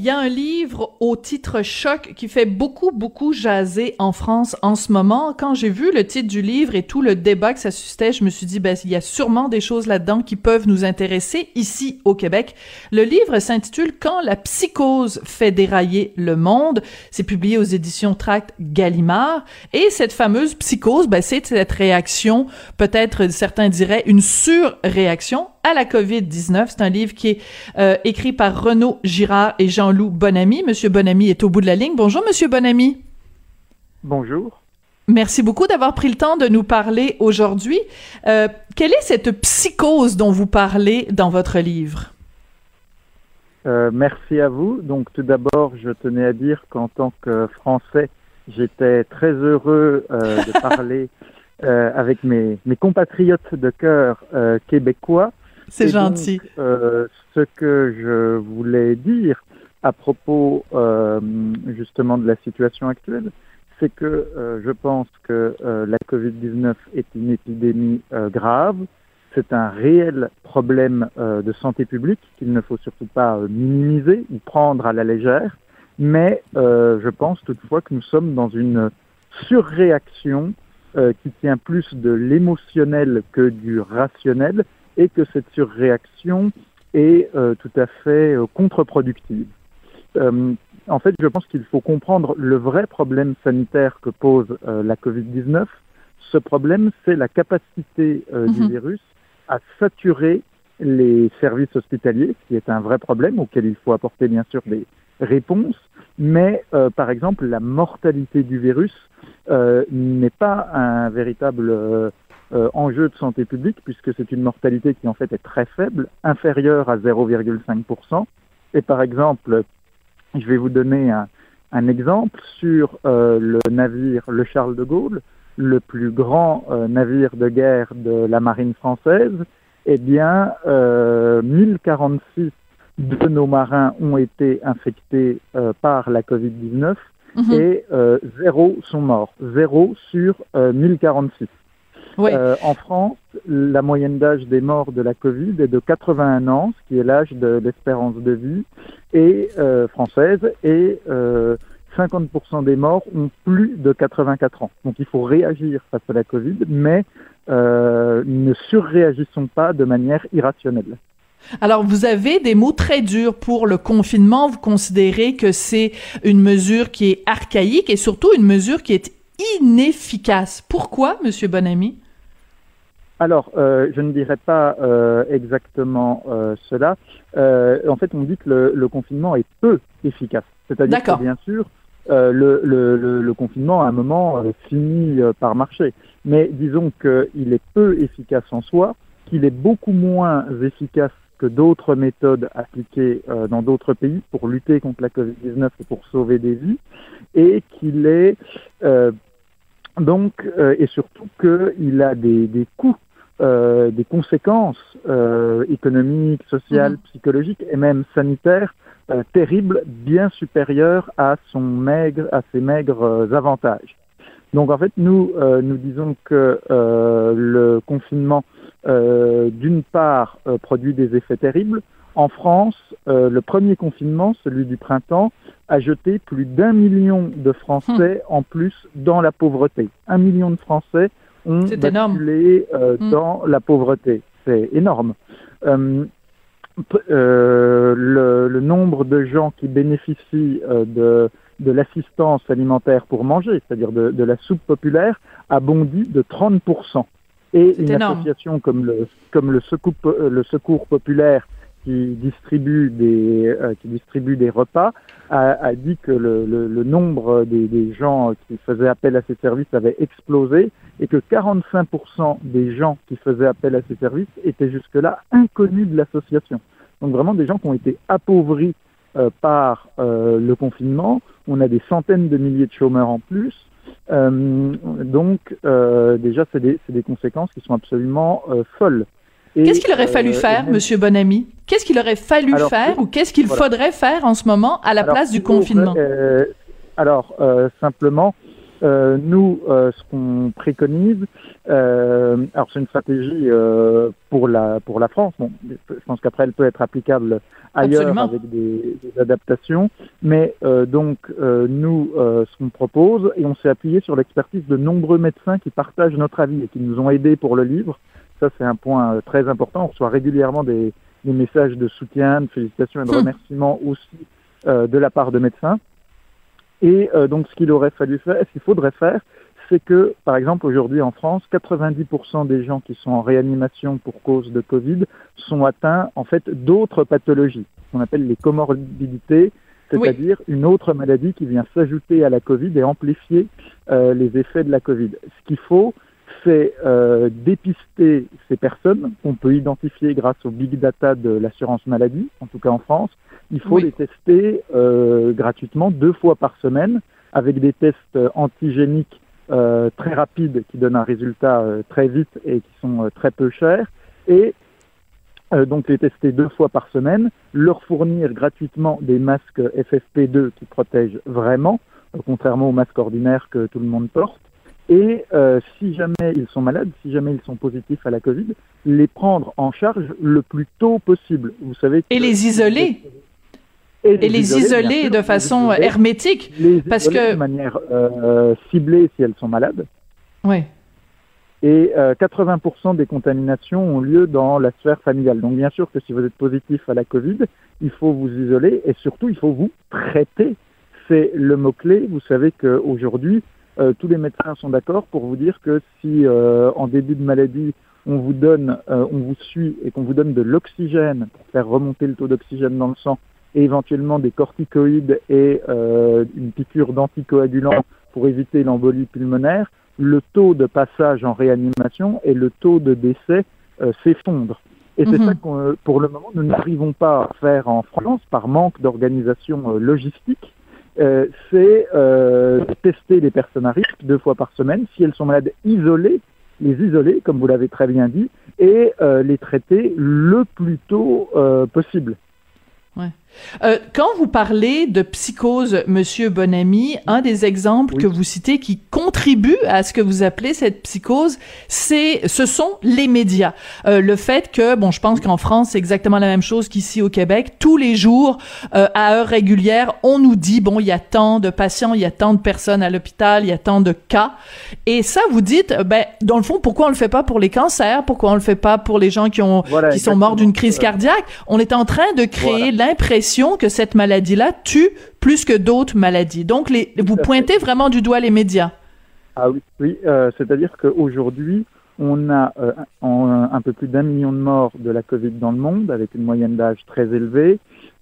Il y a un livre au titre choc qui fait beaucoup, beaucoup jaser en France en ce moment. Quand j'ai vu le titre du livre et tout le débat que ça suscitait, je me suis dit, ben, il y a sûrement des choses là-dedans qui peuvent nous intéresser ici au Québec. Le livre s'intitule Quand la psychose fait dérailler le monde. C'est publié aux éditions Tract Gallimard. Et cette fameuse psychose, ben, c'est cette réaction, peut-être certains diraient une surréaction à la COVID-19. C'est un livre qui est euh, écrit par Renaud Girard et Jean-Loup Bonamy. Monsieur Bonamy est au bout de la ligne. Bonjour, Monsieur Bonamy. Bonjour. Merci beaucoup d'avoir pris le temps de nous parler aujourd'hui. Euh, quelle est cette psychose dont vous parlez dans votre livre? Euh, merci à vous. Donc tout d'abord, je tenais à dire qu'en tant que Français, j'étais très heureux euh, de parler euh, avec mes, mes compatriotes de cœur québécois. C'est donc, gentil. euh, ce que je voulais dire à propos euh, justement de la situation actuelle, c'est que euh, je pense que la Covid-19 est une épidémie grave. C'est un réel problème de santé publique qu'il ne faut surtout pas minimiser ou prendre à la légère. Mais je pense toutefois que nous sommes dans une surréaction qui tient plus de l'émotionnel que du rationnel et que cette surréaction est euh, tout à fait euh, contre-productive. Euh, En fait, je pense qu'il faut comprendre le vrai problème sanitaire que pose euh, la Covid-19. Ce problème, c'est la capacité euh, du Mhm. virus à saturer les services hospitaliers, ce qui est un vrai problème auquel il faut apporter bien sûr des réponses. Mais euh, par exemple, la mortalité du virus euh, n'est pas un véritable euh, enjeu de santé publique puisque c'est une mortalité qui en fait est très faible, inférieure à 0,5%. Et par exemple, je vais vous donner un, un exemple sur euh, le navire le Charles de Gaulle, le plus grand euh, navire de guerre de la marine française. Eh bien, euh, 1046 de nos marins ont été infectés par la Covid-19 Mhm. et zéro sont morts. Zéro sur euh, 1046. Oui. Euh, en France, la moyenne d'âge des morts de la Covid est de 81 ans, ce qui est l'âge de l'espérance de vie et euh, française, et euh, 50% des morts ont plus de 84 ans. Donc il faut réagir face à la Covid, mais euh, ne surréagissons pas de manière irrationnelle. Alors, vous avez des mots très durs pour le confinement. Vous considérez que c'est une mesure qui est archaïque et surtout une mesure qui est inefficace. Pourquoi, Monsieur Bonamy? Alors, euh, je ne dirais pas euh, exactement euh, cela. Euh, en fait, on dit que le, le confinement est peu efficace. C'est-à-dire que, bien sûr, euh, le, le, le, le confinement, à un moment, euh, finit par marcher. Mais disons qu'il est peu efficace en soi, qu'il est beaucoup moins efficace que d'autres méthodes appliquées euh, dans d'autres pays pour lutter contre la Covid-19 et pour sauver des vies, et qu'il est euh, donc, euh, et surtout qu'il a des, des coûts euh, des conséquences euh, économiques, sociales, Mhm. psychologiques et même sanitaires euh, terribles, bien supérieures à son maigre, à ses maigres avantages. Donc en fait, nous nous disons que le confinement, d'une part, produit des effets terribles. En France, le premier confinement, celui du printemps, a jeté plus d'un million de Français en plus dans la pauvreté. Un million de Français ont énorme. basculé euh, Mm. dans la pauvreté. C'est énorme. Euh, euh, le, le nombre de gens qui bénéficient de, de l'assistance alimentaire pour manger, c'est-à-dire de, de la soupe populaire, a bondi de 30%. Et une énorme. association comme le, comme le, secours, le Secours populaire qui distribue des, euh, qui distribue des repas a, dit que le, le, nombre des, des gens qui faisaient appel à ces services avait explosé et que 45% des gens qui faisaient appel à ces services étaient jusque-là inconnus de l'association. Donc vraiment des gens qui ont été appauvris euh, par euh, le confinement. On a des centaines de milliers de chômeurs en plus. Donc déjà, c'est des, des conséquences qui sont absolument folles. Qu'est-ce qu'il aurait fallu euh, faire, Monsieur Bonamy? Qu'est-ce qu'il aurait fallu Alors, faire ou qu'est-ce qu'il voilà. faudrait faire en ce moment à la Alors, place du confinement? euh, alors, euh, simplement, euh, nous, euh, ce qu'on préconise, euh, alors c'est une stratégie pour la pour la France. Bon, je pense qu'après elle peut être applicable ailleurs Absolument. avec des, des adaptations. Mais donc nous, ce qu'on propose, et on s'est appuyé sur l'expertise de nombreux médecins qui partagent notre avis et qui nous ont aidés pour le livre. Ça, c'est un point euh, très important. On reçoit régulièrement des, des messages de soutien, de félicitations et de Hmm. remerciements aussi euh, de la part de médecins. Et euh, donc, ce qu'il aurait fallu faire, ce qu'il faudrait faire, c'est que, par exemple, aujourd'hui en France, 90% des gens qui sont en réanimation pour cause de Covid sont atteints, en fait, d'autres pathologies, qu'on appelle les comorbidités, c'est-à-dire une autre maladie qui vient s'ajouter à la Covid et amplifier euh, les effets de la Covid. Ce qu'il faut, c'est euh, dépister ces personnes qu'on peut identifier grâce au big data de l'assurance maladie, en tout cas en France. Il faut Oui. les tester euh, gratuitement deux fois par semaine avec des tests euh, antigéniques euh, très rapides qui donnent un résultat euh, très vite et qui sont euh, très peu chers. Et euh, donc les tester deux fois par semaine, leur fournir gratuitement des masques FFP2 qui protègent vraiment, contrairement aux masques ordinaires que tout le monde porte. Et euh, si jamais ils sont malades, si jamais ils sont positifs à la Covid, les prendre en charge le plus tôt possible. Vous savez. Et les isoler. Et Et les isoler sûr, de façon isoler, hermétique. les parce que- de manière euh, ciblée si elles sont malades. Oui. Et euh, 80% des contaminations ont lieu dans la sphère familiale. Donc bien sûr que si vous êtes positif à la Covid, il faut vous isoler et surtout il faut vous traiter c'est le mot-clé. Vous savez qu'aujourd'hui, euh, tous les médecins sont d'accord pour vous dire que si euh, en début de maladie, on vous donne, euh, on vous suit et qu'on vous donne de l'oxygène pour faire remonter le taux d'oxygène dans le sang et éventuellement des corticoïdes et une piqûre d'anticoagulant pour éviter l'embolie pulmonaire, le taux de passage en réanimation et le taux de décès s'effondrent. Et c'est mhm. ça que pour le moment, nous n'arrivons pas à faire en France par manque d'organisation logistique. Euh, c'est euh, tester les personnes à risque deux fois par semaine. Si elles sont malades, isolées, les isoler, comme vous l'avez très bien dit, et euh, les traiter le plus tôt possible. Euh, quand vous parlez de psychose, Monsieur Bonamy, un des exemples que vous citez qui contribue à ce que vous appelez cette psychose, c'est, ce sont les médias. Euh, le fait que, bon, je pense qu'en France, c'est exactement la même chose qu'ici au Québec. Tous les jours, euh, à heure régulière, on nous dit, bon, il y a tant de patients, il y a tant de personnes à l'hôpital, il y a tant de cas. Et ça, vous dites, ben, dans le fond, pourquoi on le fait pas pour les cancers? Pourquoi on le fait pas pour les gens qui ont, qui sont morts d'une crise cardiaque? On est en train de créer l'impression que cette maladie-là tue plus que d'autres maladies. Donc, les, vous pointez vraiment du doigt les médias. Ah oui, oui euh, c'est-à-dire qu'aujourd'hui, on a euh, un peu plus d'un million de morts de la Covid dans le monde, avec une moyenne d'âge très élevée.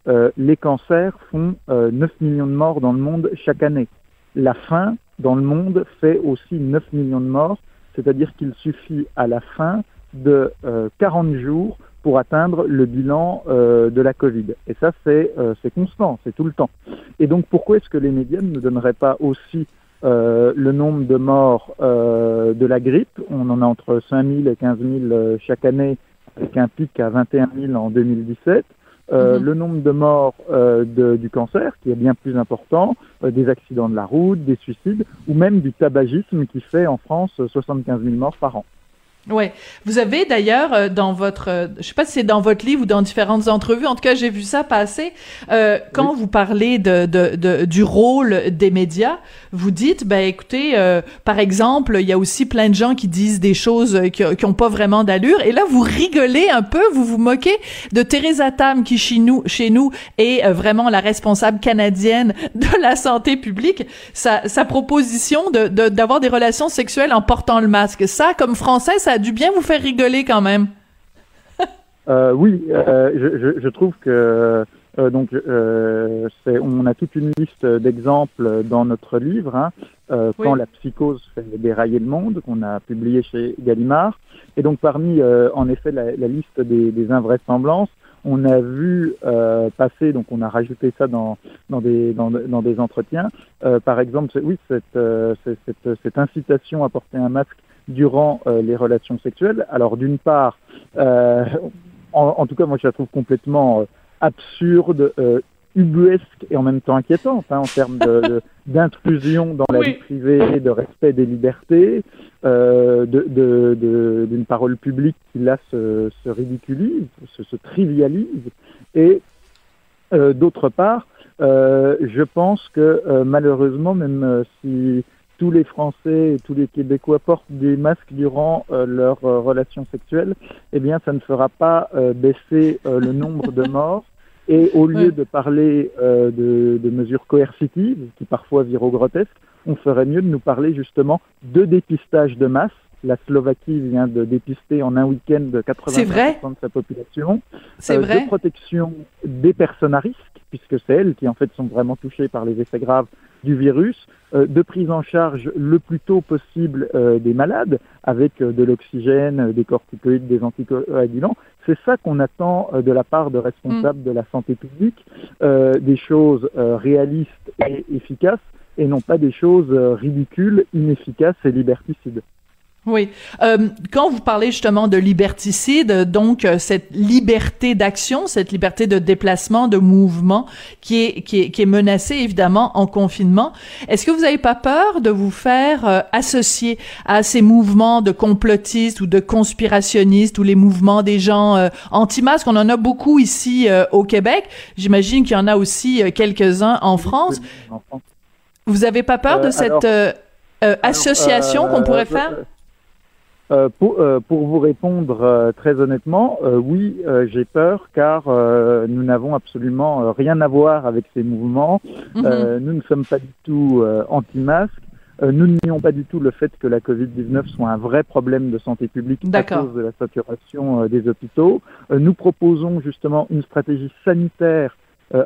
Euh, les cancers font 9 millions de morts dans le monde chaque année. La faim dans le monde fait aussi 9 millions de morts, c'est-à-dire qu'il suffit à la fin de 40 jours pour atteindre le bilan euh, de la Covid. Et ça, c'est euh, constant, c'est tout le temps. Et donc, pourquoi est-ce que les médias ne donneraient pas aussi euh, le nombre de morts de la grippe? On en a entre 5 000 et 15 000 chaque année, avec un pic à 21 000 en 2017. Euh, mhm. le nombre de morts euh, de, du cancer, qui est bien plus important, euh, des accidents de la route, des suicides, ou même du tabagisme qui fait en France 75 000 morts par an. Ouais, vous avez d'ailleurs euh, dans votre, euh, je sais pas si c'est dans votre livre ou dans différentes entrevues, en tout cas j'ai vu ça passer. Euh, quand vous parlez de, de, de, du rôle des médias, vous dites, ben écoutez, euh, par exemple, il y a aussi plein de gens qui disent des choses qui, qui ont pas vraiment d'allure, et là vous rigolez un peu, vous vous moquez de Teresa Tam qui chez nous, chez nous est vraiment la responsable canadienne de la santé publique. Sa, sa proposition de d'avoir des relations sexuelles en portant le masque, ça comme français, ça dû bien vous faire rigoler quand même. Euh, oui, euh, je, trouve que euh, donc on a toute une liste d'exemples dans notre livre hein, quand la psychose fait dérailler le monde qu'on a publié chez Gallimard et donc parmi en effet la, liste des, invraisemblances on a vu passer, donc on a rajouté ça dans, dans, des, dans, des entretiens. par exemple, oui, cette, cette, cette, incitation à porter un masque durant euh, les relations sexuelles. Alors d'une part, euh, en, tout cas moi je la trouve complètement euh, absurde, ubuesque et en même temps inquiétante hein, en termes d'intrusion dans la vie privée, de respect des libertés, euh, d'une parole publique qui là se, se ridiculise, se, se, trivialise. Et d'autre part, je pense que malheureusement, même si tous les Français et tous les Québécois portent des masques durant euh, leur euh, relation sexuelle, eh bien, ça ne fera pas euh, baisser le nombre de morts. Et au lieu de parler de, de, mesures coercitives, qui parfois virent au grotesque, on ferait mieux de nous parler justement de dépistage de masse. La Slovaquie vient de dépister en un week-end 80% de sa population. C'est vrai. De protection des personnes à risque, puisque c'est elles qui en fait sont vraiment touchées par les effets graves du virus, euh, de prise en charge le plus tôt possible euh, des malades avec euh, de l'oxygène, des corticoïdes, des anticoagulants. C'est ça qu'on attend de la part de responsables de la santé publique, des choses réalistes et efficaces et non pas des choses ridicules, inefficaces et liberticides. Oui. Euh, quand vous parlez justement de liberticide, donc euh, cette liberté d'action, cette liberté de déplacement, de mouvement qui est, qui est, qui est menacée évidemment en confinement, est-ce que vous n'avez pas peur de vous faire euh, associer à ces mouvements de complotistes ou de conspirationnistes ou les mouvements des gens euh, anti-masques? On en a beaucoup ici au Québec. J'imagine qu'il y en a aussi quelques-uns en France. Vous avez pas peur de cette association qu'on pourrait faire? Euh, pour, euh, pour, vous répondre euh, très honnêtement, oui, j'ai peur car nous n'avons absolument rien à voir avec ces mouvements. Mhm. nous ne sommes pas du tout anti-masques. nous nions pas du tout le fait que la Covid-19 soit un vrai problème de santé publique à cause de la saturation des hôpitaux. nous proposons justement une stratégie sanitaire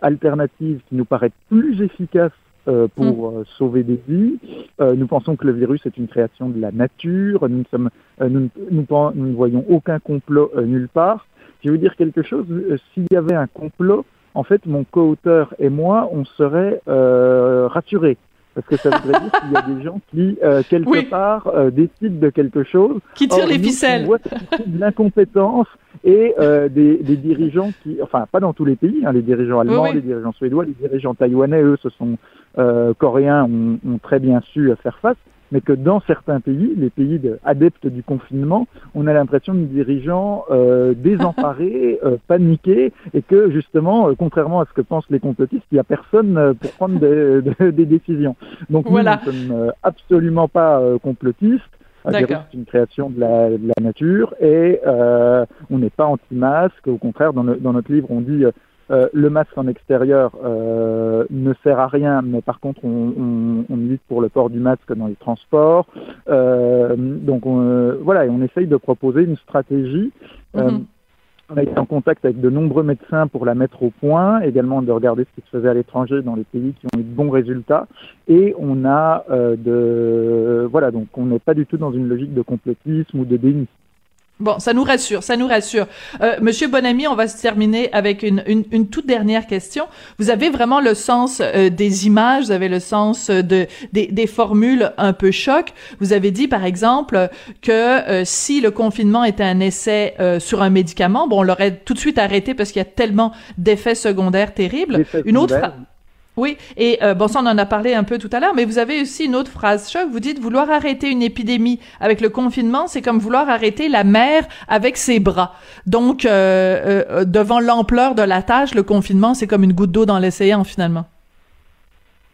alternative qui nous paraît plus efficace euh, pour mm. euh, sauver des vies. Euh, nous pensons que le virus est une création de la nature. Nous, sommes, nous, nous, nous, ne voyons aucun complot nulle part. Je vais vous dire quelque chose. S'il y avait un complot, en fait, mon co-auteur et moi, on serait rassurés. Parce que ça voudrait dire qu'il y a des gens qui, quelque part, décident de quelque chose. Qui tirent les ficelles. de l'incompétence et euh, des, des, dirigeants qui, enfin pas dans tous les pays, hein, les dirigeants allemands, les dirigeants suédois, les dirigeants taïwanais, eux, ce sont euh, coréens, ont, ont, très bien su faire face, mais que dans certains pays, les pays de, adeptes du confinement, on a l'impression de dirigeants euh, désemparés, euh, paniqués, et que justement, euh, contrairement à ce que pensent les complotistes, il n'y a personne euh, pour prendre des, des décisions. Donc voilà. nous ne sommes absolument pas complotistes. C'est une création de la, de la nature et euh, on n'est pas anti-masque. Au contraire, dans, dans, notre livre, on dit euh, le masque en extérieur euh, ne sert à rien, mais par contre, on, on, on, milite pour le port du masque dans les transports. Euh, donc on, voilà, et on essaye de proposer une stratégie. Mm-hmm. On a été en contact avec de nombreux médecins pour la mettre au point, également de regarder ce qui se faisait à l'étranger dans les pays qui ont eu de bons résultats. Et on a de voilà, donc on n'est pas du tout dans une logique de complotisme ou de déni. Bon, ça nous rassure, ça nous rassure. Euh, Monsieur Bonamy, on va se terminer avec une, une, une, toute dernière question. Vous avez vraiment le sens euh, des images, vous avez le sens de des, des, formules un peu choc. Vous avez dit, par exemple, que euh, si le confinement était un essai euh, sur un médicament, bon, on l'aurait tout de suite arrêté parce qu'il y a tellement d'effets secondaires terribles. Une autre oui, et euh, bon, ça on en a parlé un peu tout à l'heure, mais vous avez aussi une autre phrase choc. Vous dites vouloir arrêter une épidémie avec le confinement, c'est comme vouloir arrêter la mer avec ses bras. Donc, euh, euh, devant l'ampleur de la tâche, le confinement, c'est comme une goutte d'eau dans l'océan finalement.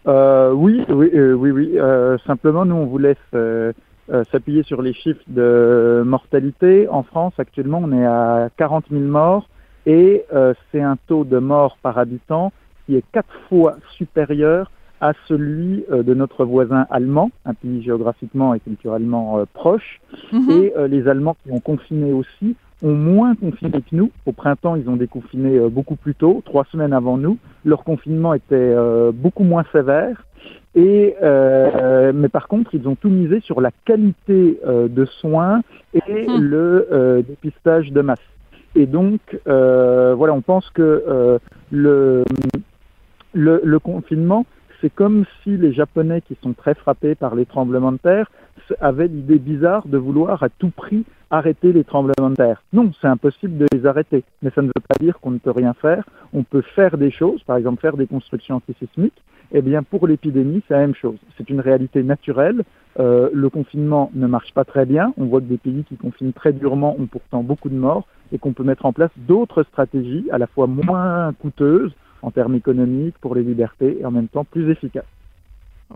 oui, oui, oui, oui. simplement, nous on vous laisse s'appuyer sur les chiffres de mortalité. En France, actuellement, on est à 40 000 morts et c'est un taux de morts par habitant qui est quatre fois supérieur à celui euh, de notre voisin allemand, un pays géographiquement et culturellement euh, proche. Mhm. Et euh, les Allemands qui ont confiné aussi ont moins confiné que nous. Au printemps, ils ont déconfiné beaucoup plus tôt, trois semaines avant nous. Leur confinement était beaucoup moins sévère. Et mais par contre, ils ont tout misé sur la qualité de soins et mhm. le dépistage de masse. Et donc, voilà, on pense que le le, le confinement, c'est comme si les Japonais, qui sont très frappés par les tremblements de terre, avaient l'idée bizarre de vouloir à tout prix arrêter les tremblements de terre. Non, c'est impossible de les arrêter, mais ça ne veut pas dire qu'on ne peut rien faire. On peut faire des choses, par exemple faire des constructions antisismiques. Eh bien, pour l'épidémie, c'est la même chose. C'est une réalité naturelle. Euh, le confinement ne marche pas très bien. On voit que des pays qui confinent très durement ont pourtant beaucoup de morts et qu'on peut mettre en place d'autres stratégies à la fois moins coûteuses, en termes économiques, pour les libertés et en même temps plus efficace.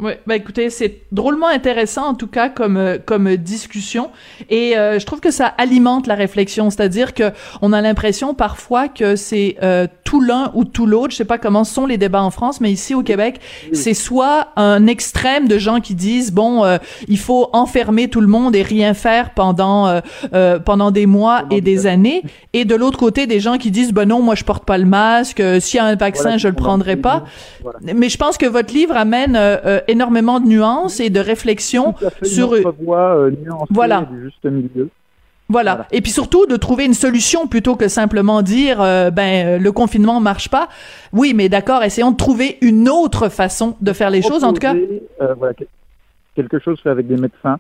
Oui, bah écoutez, c'est drôlement intéressant en tout cas comme euh, comme discussion. Et euh, je trouve que ça alimente la réflexion, c'est-à-dire que on a l'impression parfois que c'est euh, tout l'un ou tout l'autre, je sais pas comment sont les débats en France, mais ici au Québec, c'est soit un extrême de gens qui disent bon, il faut enfermer tout le monde et rien faire pendant pendant des mois et des années. et de l'autre côté des gens qui disent ben non, moi je porte pas le masque, s'il y a un vaccin, je le prendrai pas. Mais je pense que votre livre amène énormément de nuances et de réflexions sur une voie euh, voilà. du juste milieu. Voilà. Et puis surtout de trouver une solution plutôt que simplement dire euh, ben euh, le confinement marche pas. Oui, mais d'accord, essayons de trouver une autre façon de faire les choses en tout cas. voilà, quelque chose fait avec des médecins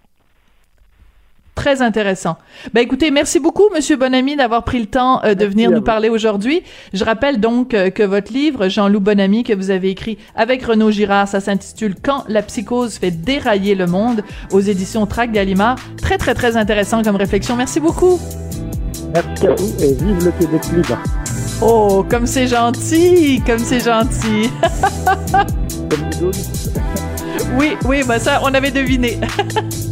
Très intéressant. Ben écoutez, merci beaucoup, Monsieur Bonamy, d'avoir pris le temps euh, de venir nous parler aujourd'hui. Je rappelle donc euh, que votre livre, Jean-Loup Bonamy, que vous avez écrit avec Renaud Girard, ça s'intitule Quand la psychose fait dérailler le monde, aux éditions Trac Gallimard. Très très très intéressant comme réflexion. Merci beaucoup. Merci à vous et vive le Québec libre. Oh, comme c'est gentil, comme c'est gentil. oui, oui, bah ça, on avait deviné.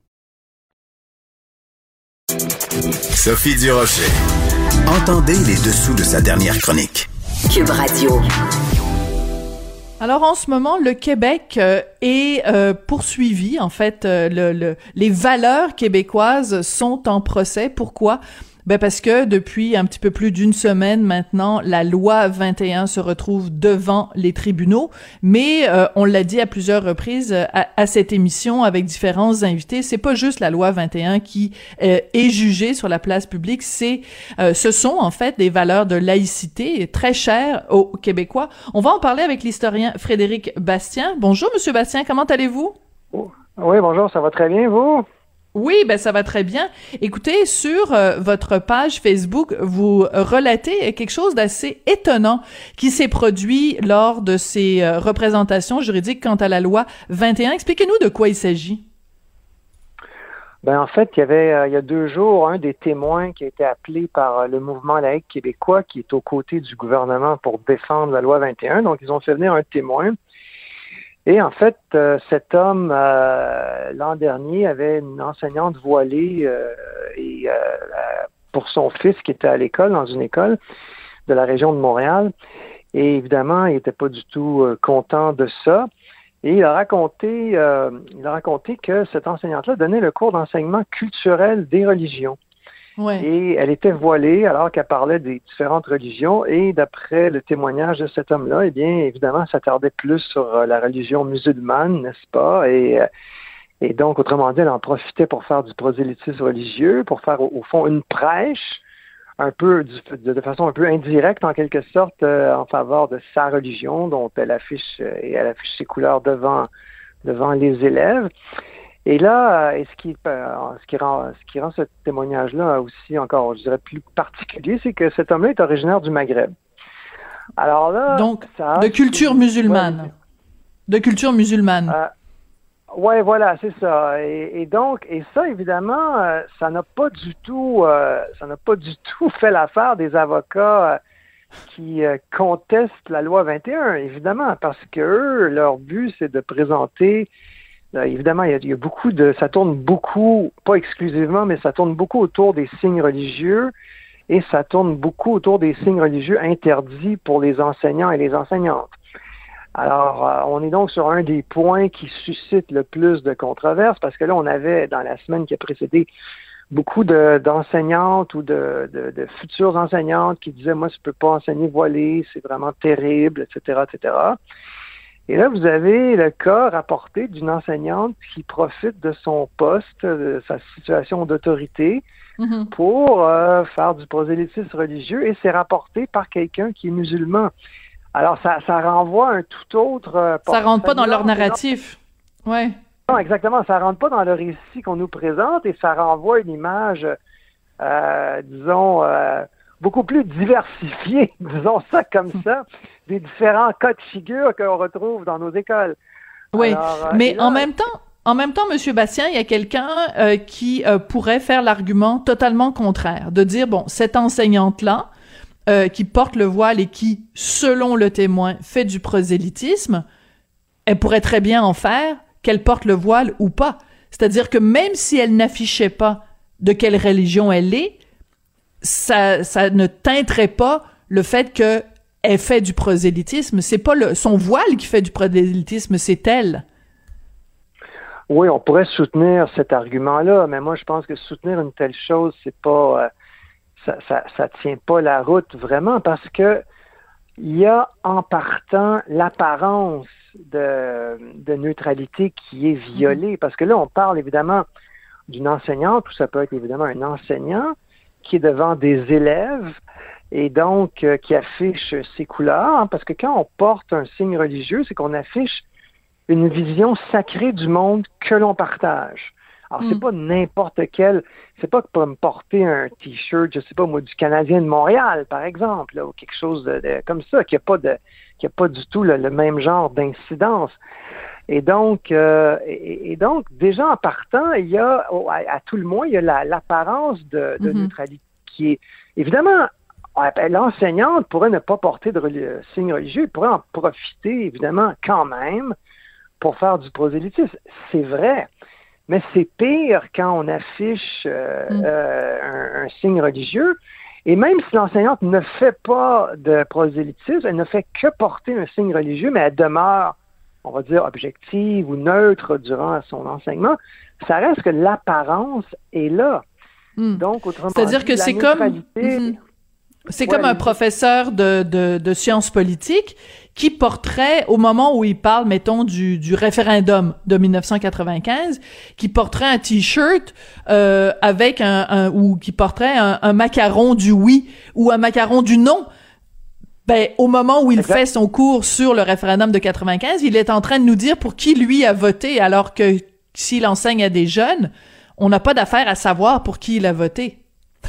Sophie Durocher. Entendez les dessous de sa dernière chronique. Cube Radio. Alors en ce moment, le Québec euh, est euh, poursuivi. En fait, euh, le, le- les valeurs québécoises sont en procès. Pourquoi? Ben parce que depuis un petit peu plus d'une semaine maintenant, la loi 21 se retrouve devant les tribunaux. Mais euh, on l'a dit à plusieurs reprises euh, à, à cette émission avec différents invités, c'est pas juste la loi 21 qui euh, est jugée sur la place publique, c'est euh, ce sont en fait des valeurs de laïcité très chères aux Québécois. On va en parler avec l'historien Frédéric Bastien. Bonjour Monsieur Bastien, comment allez-vous? Oui, bonjour, ça va très bien, vous? Oui, ben ça va très bien. Écoutez, sur euh, votre page Facebook, vous relatez quelque chose d'assez étonnant qui s'est produit lors de ces euh, représentations juridiques quant à la loi 21. Expliquez-nous de quoi il s'agit. Ben, en fait, il y avait, euh, il y a deux jours, un des témoins qui a été appelé par le mouvement laïque québécois qui est aux côtés du gouvernement pour défendre la loi 21. Donc, ils ont fait venir un témoin. Et en fait, euh, cet homme, euh, l'an dernier, avait une enseignante voilée euh, et, euh, euh, pour son fils qui était à l'école, dans une école de la région de Montréal. Et évidemment, il n'était pas du tout euh, content de ça. Et il a raconté, il a raconté que cette enseignante-là donnait le cours d'enseignement culturel des religions. Et elle était voilée alors qu'elle parlait des différentes religions. Et d'après le témoignage de cet homme-là, eh bien, évidemment, ça s'attardait plus sur euh, la religion musulmane, n'est-ce pas? Et, euh, et donc, autrement dit, elle en profitait pour faire du prosélytisme religieux, pour faire, au, fond, une prêche, un peu de, façon un peu indirecte, en quelque sorte, euh, en faveur de sa religion, dont elle affiche et elle affiche ses couleurs devant devant les élèves. Et là, euh, et ce qui, euh, ce qui rend, ce qui rend ce témoignage-là aussi encore, je dirais, plus particulier, c'est que cet homme-là est originaire du Maghreb. Alors là, Donc, ça de culture musulmane. De culture musulmane. Euh, Ouais, voilà, c'est ça. Et, et donc, et ça, évidemment, euh, ça n'a pas du tout, euh, ça n'a pas du tout fait l'affaire des avocats euh, qui contestent la loi 21, évidemment, parce que eux, leur but, c'est de présenter. Euh, évidemment, il y, a, beaucoup de, ça tourne beaucoup, pas exclusivement, mais ça tourne beaucoup autour des signes religieux et ça tourne beaucoup autour des signes religieux interdits pour les enseignants et les enseignantes. Alors, euh, on est donc sur un des points qui suscite le plus de controverses parce que là, on avait, dans la semaine qui a précédé, beaucoup de- d'enseignantes ou de, futures enseignantes qui disaient, moi, je peux pas enseigner voilé, c'est vraiment terrible, etc., etc. Et là, vous avez le cas rapporté d'une enseignante qui profite de son poste, de sa situation d'autorité, Mhm. pour euh, faire du prosélytisme religieux et c'est rapporté par quelqu'un qui est musulman. Alors, ça, ça renvoie à un tout autre... euh, Ça rentre pas dans leur narratif. Ouais. Non, exactement. Ça rentre pas dans le récit qu'on nous présente et ça renvoie une image, euh, disons, beaucoup plus diversifiée, disons ça comme ça, des différents cas de figure qu'on retrouve dans nos écoles. Oui, Alors, euh, mais là- en même temps, en même temps, Monsieur Bastien, il y a quelqu'un euh, qui euh, pourrait faire l'argument totalement contraire, de dire bon, cette enseignante-là euh, qui porte le voile et qui, selon le témoin, fait du prosélytisme, elle pourrait très bien en faire qu'elle porte le voile ou pas. C'est-à-dire que même si elle n'affichait pas de quelle religion elle est, ça, ça ne teinterait pas le fait que elle fait du prosélytisme. C'est pas le, son voile qui fait du prosélytisme, c'est elle. Oui, on pourrait soutenir cet argument-là, mais moi, je pense que soutenir une telle chose, c'est pas, euh, ça, ça, tient pas la route vraiment parce que il y a en partant l'apparence de, de neutralité qui est violée. Parce que là, on parle évidemment d'une enseignante, ou ça peut être évidemment un enseignant qui est devant des élèves et donc euh, qui affiche ses couleurs. hein, parce que quand on porte un signe religieux, c'est qu'on affiche une vision sacrée du monde que l'on partage. Alors, c'est mm. pas n'importe quel, c'est pas pour me porter un t-shirt, je sais pas moi, du Canadien de Montréal, par exemple, ou quelque chose de, comme ça, qui a pas de, qui a pas du tout le, même genre d'incidence. Et donc, euh, et, donc, déjà en partant, il y a, à, tout le moins, il y a l'apparence de, de mm-hmm. neutralité qui est, évidemment, l'enseignante pourrait ne pas porter de signe religieux, elle pourrait en profiter, évidemment, quand même, pour faire du prosélytisme. C'est vrai. Mais c'est pire quand on affiche euh, mm. euh, un, signe religieux. Et même si l'enseignante ne fait pas de prosélytisme, elle ne fait que porter un signe religieux, mais elle demeure, on va dire, objective ou neutre durant son enseignement, ça reste que l'apparence est là. Mm. Donc, autrement C'est-à-dire que c'est comme... Mm-hmm. C'est comme un professeur de, de, de, sciences politiques qui porterait, au moment où il parle, mettons, du, du référendum de 1995, qui porterait un t-shirt euh, avec un, un, ou qui porterait un, un, macaron du oui ou un macaron du non. Ben, au moment où il fait son cours sur le référendum de 95, il est en train de nous dire pour qui lui a voté, alors que s'il enseigne à des jeunes, on n'a pas d'affaire à savoir pour qui il a voté.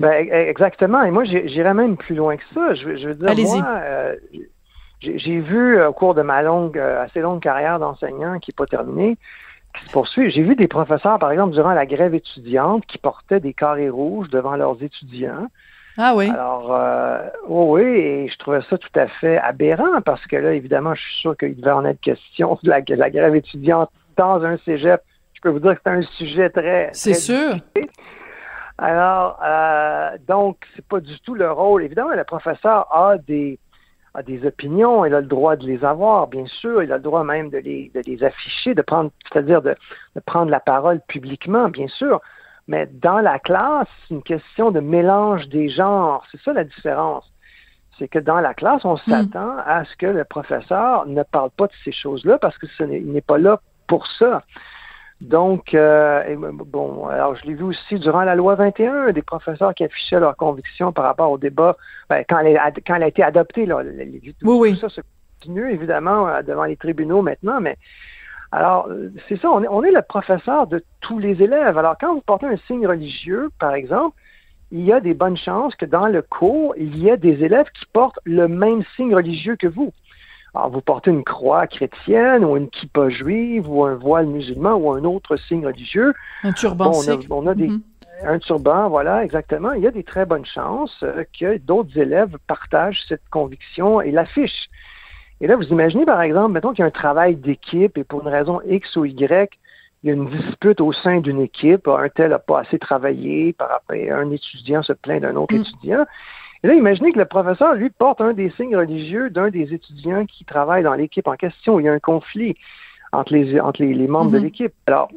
Ben, e, exactement. Et moi, j'irais même plus loin que ça. Je, je veux dire, moi, euh, j'ai vu euh, au cours de ma longue, euh, assez longue carrière d'enseignant qui n'est pas terminée, qui se poursuit, j'ai vu des professeurs, par exemple, durant la grève étudiante, qui portaient des carrés rouges devant leurs étudiants. Ah oui. Alors, euh, oui, et je trouvais ça tout à fait aberrant parce que là, évidemment, je suis sûr qu'il devait en être question de la, la grève étudiante dans un cégep. Je peux vous dire que c'est un sujet très. C'est sûr. Alors, euh, donc, c'est pas du tout le rôle. Évidemment, le professeur a des, a des opinions, il a le droit de les avoir, bien sûr, il a le droit même de les, de les afficher, de prendre, c'est-à-dire de, de prendre la parole publiquement, bien sûr. Mais dans la classe, c'est une question de mélange des genres. C'est ça la différence. C'est que dans la classe, on hmm. s'attend à ce que le professeur ne parle pas de ces choses-là parce que ce n'est pas là pour ça. Donc, euh, bon, alors je l'ai vu aussi durant la loi 21, des professeurs qui affichaient leurs convictions par rapport au débat, ben, quand, elle, quand elle a été adoptée, là, oui, oui. tout ça se continue évidemment euh, devant les tribunaux maintenant, mais alors, c'est ça, on est, on est le professeur de tous les élèves. Alors, quand vous portez un signe religieux, par exemple, il y a des bonnes chances que dans le cours, il y ait des élèves qui portent le même signe religieux que vous. Alors, vous portez une croix chrétienne ou une kippa juive ou un voile musulman ou un autre signe religieux. Un turban on, a, des, mm-hmm. Un turban, voilà, exactement. Il y a des très bonnes chances euh, que d'autres élèves partagent cette conviction et l'affichent. Et là, vous imaginez, par exemple, mettons qu'il y a un travail d'équipe et pour une raison X ou Y, il y a une dispute au sein d'une équipe, un tel n'a pas assez travaillé, par après un étudiant se plaint d'un autre mm. étudiant. Et là, imaginez que le professeur, lui, porte un des signes religieux d'un des étudiants qui travaille dans l'équipe en question. Il y a un conflit entre les, entre les, membres de mhm. l'équipe. Alors,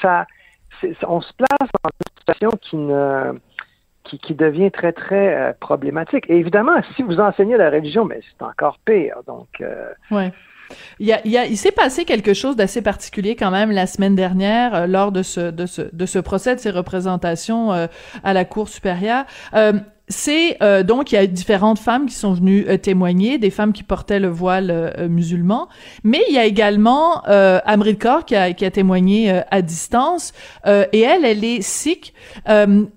ça, on se place dans une situation qui ne qui, devient très, très euh, problématique. Et évidemment, si vous enseignez la religion, mais c'est encore pire. Donc, euh, ouais. Il, y a, il, il s'est passé quelque chose d'assez particulier quand même la semaine dernière euh, lors de ce, de, ce, de ce procès de ces représentations à la Cour supérieure c'est euh, donc il y a différentes femmes qui sont venues euh, témoigner, des femmes qui portaient le voile euh, musulman, mais il y a également euh, Amrit Kaur qui a, qui a témoigné à distance et elle, elle est sikh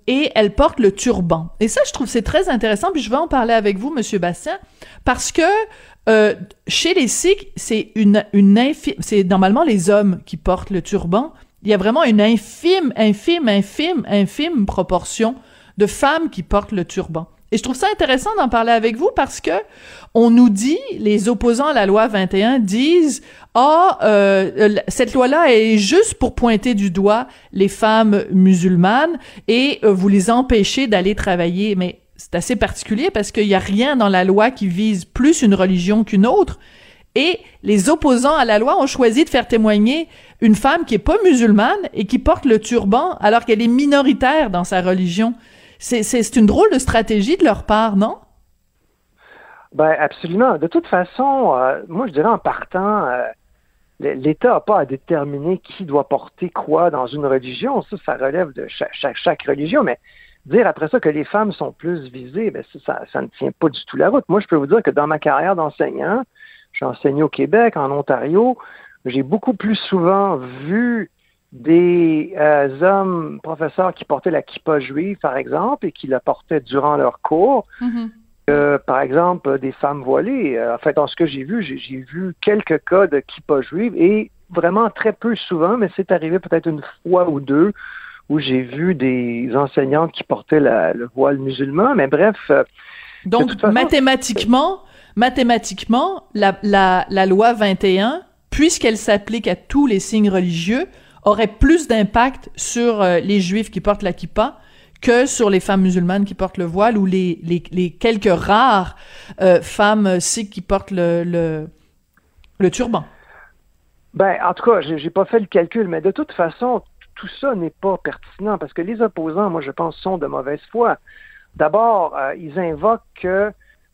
et elle porte le turban. Et ça, je trouve c'est très intéressant. Puis je vais en parler avec vous, Monsieur Bastien, parce que chez les sikhs, c'est une une c'est normalement les hommes qui portent le turban. Il y a vraiment une infime, infime, infime, infime proportion de femmes qui portent le turban. Et je trouve ça intéressant d'en parler avec vous parce que on nous dit, les opposants à la loi 21 disent, ah, euh, cette loi-là est juste pour pointer du doigt les femmes musulmanes et euh, vous les empêcher d'aller travailler. Mais c'est assez particulier parce qu'il n'y a rien dans la loi qui vise plus une religion qu'une autre. Et les opposants à la loi ont choisi de faire témoigner une femme qui est pas musulmane et qui porte le turban alors qu'elle est minoritaire dans sa religion. C'est une drôle de stratégie de leur part, non? Ben absolument. De toute façon, euh, moi je dirais en partant, euh, l'État n'a pas à déterminer qui doit porter quoi dans une religion. Ça, ça relève de chaque, religion. Mais dire après ça que les femmes sont plus visées, ben, ça, ça, ne tient pas du tout la route. Moi, je peux vous dire que dans ma carrière d'enseignant, j'ai enseigné au Québec, en Ontario, j'ai beaucoup plus souvent vu des euh, hommes professeurs qui portaient la kippa juive, par exemple, et qui la portaient durant leur cours. Mhm. par exemple, des femmes voilées. Euh, en fait, dans ce que j'ai vu, j'ai vu quelques cas de kippa juive et vraiment très peu souvent, mais c'est arrivé peut-être une fois ou deux où j'ai vu des enseignantes qui portaient la- le voile musulman. Mais bref, euh, Donc, façon, mathématiquement, mathématiquement, la, la, la loi 21, puisqu'elle s'applique à tous les signes religieux, aurait plus d'impact sur euh, les juifs qui portent la kippa que sur les femmes musulmanes qui portent le voile ou les, les, quelques rares euh, femmes sikhs qui portent le, le, turban. Ben, en tout cas, j'ai pas fait le calcul, mais de toute façon, tout ça n'est pas pertinent parce que les opposants, moi, je pense, sont de mauvaise foi. D'abord, euh, ils invoquent que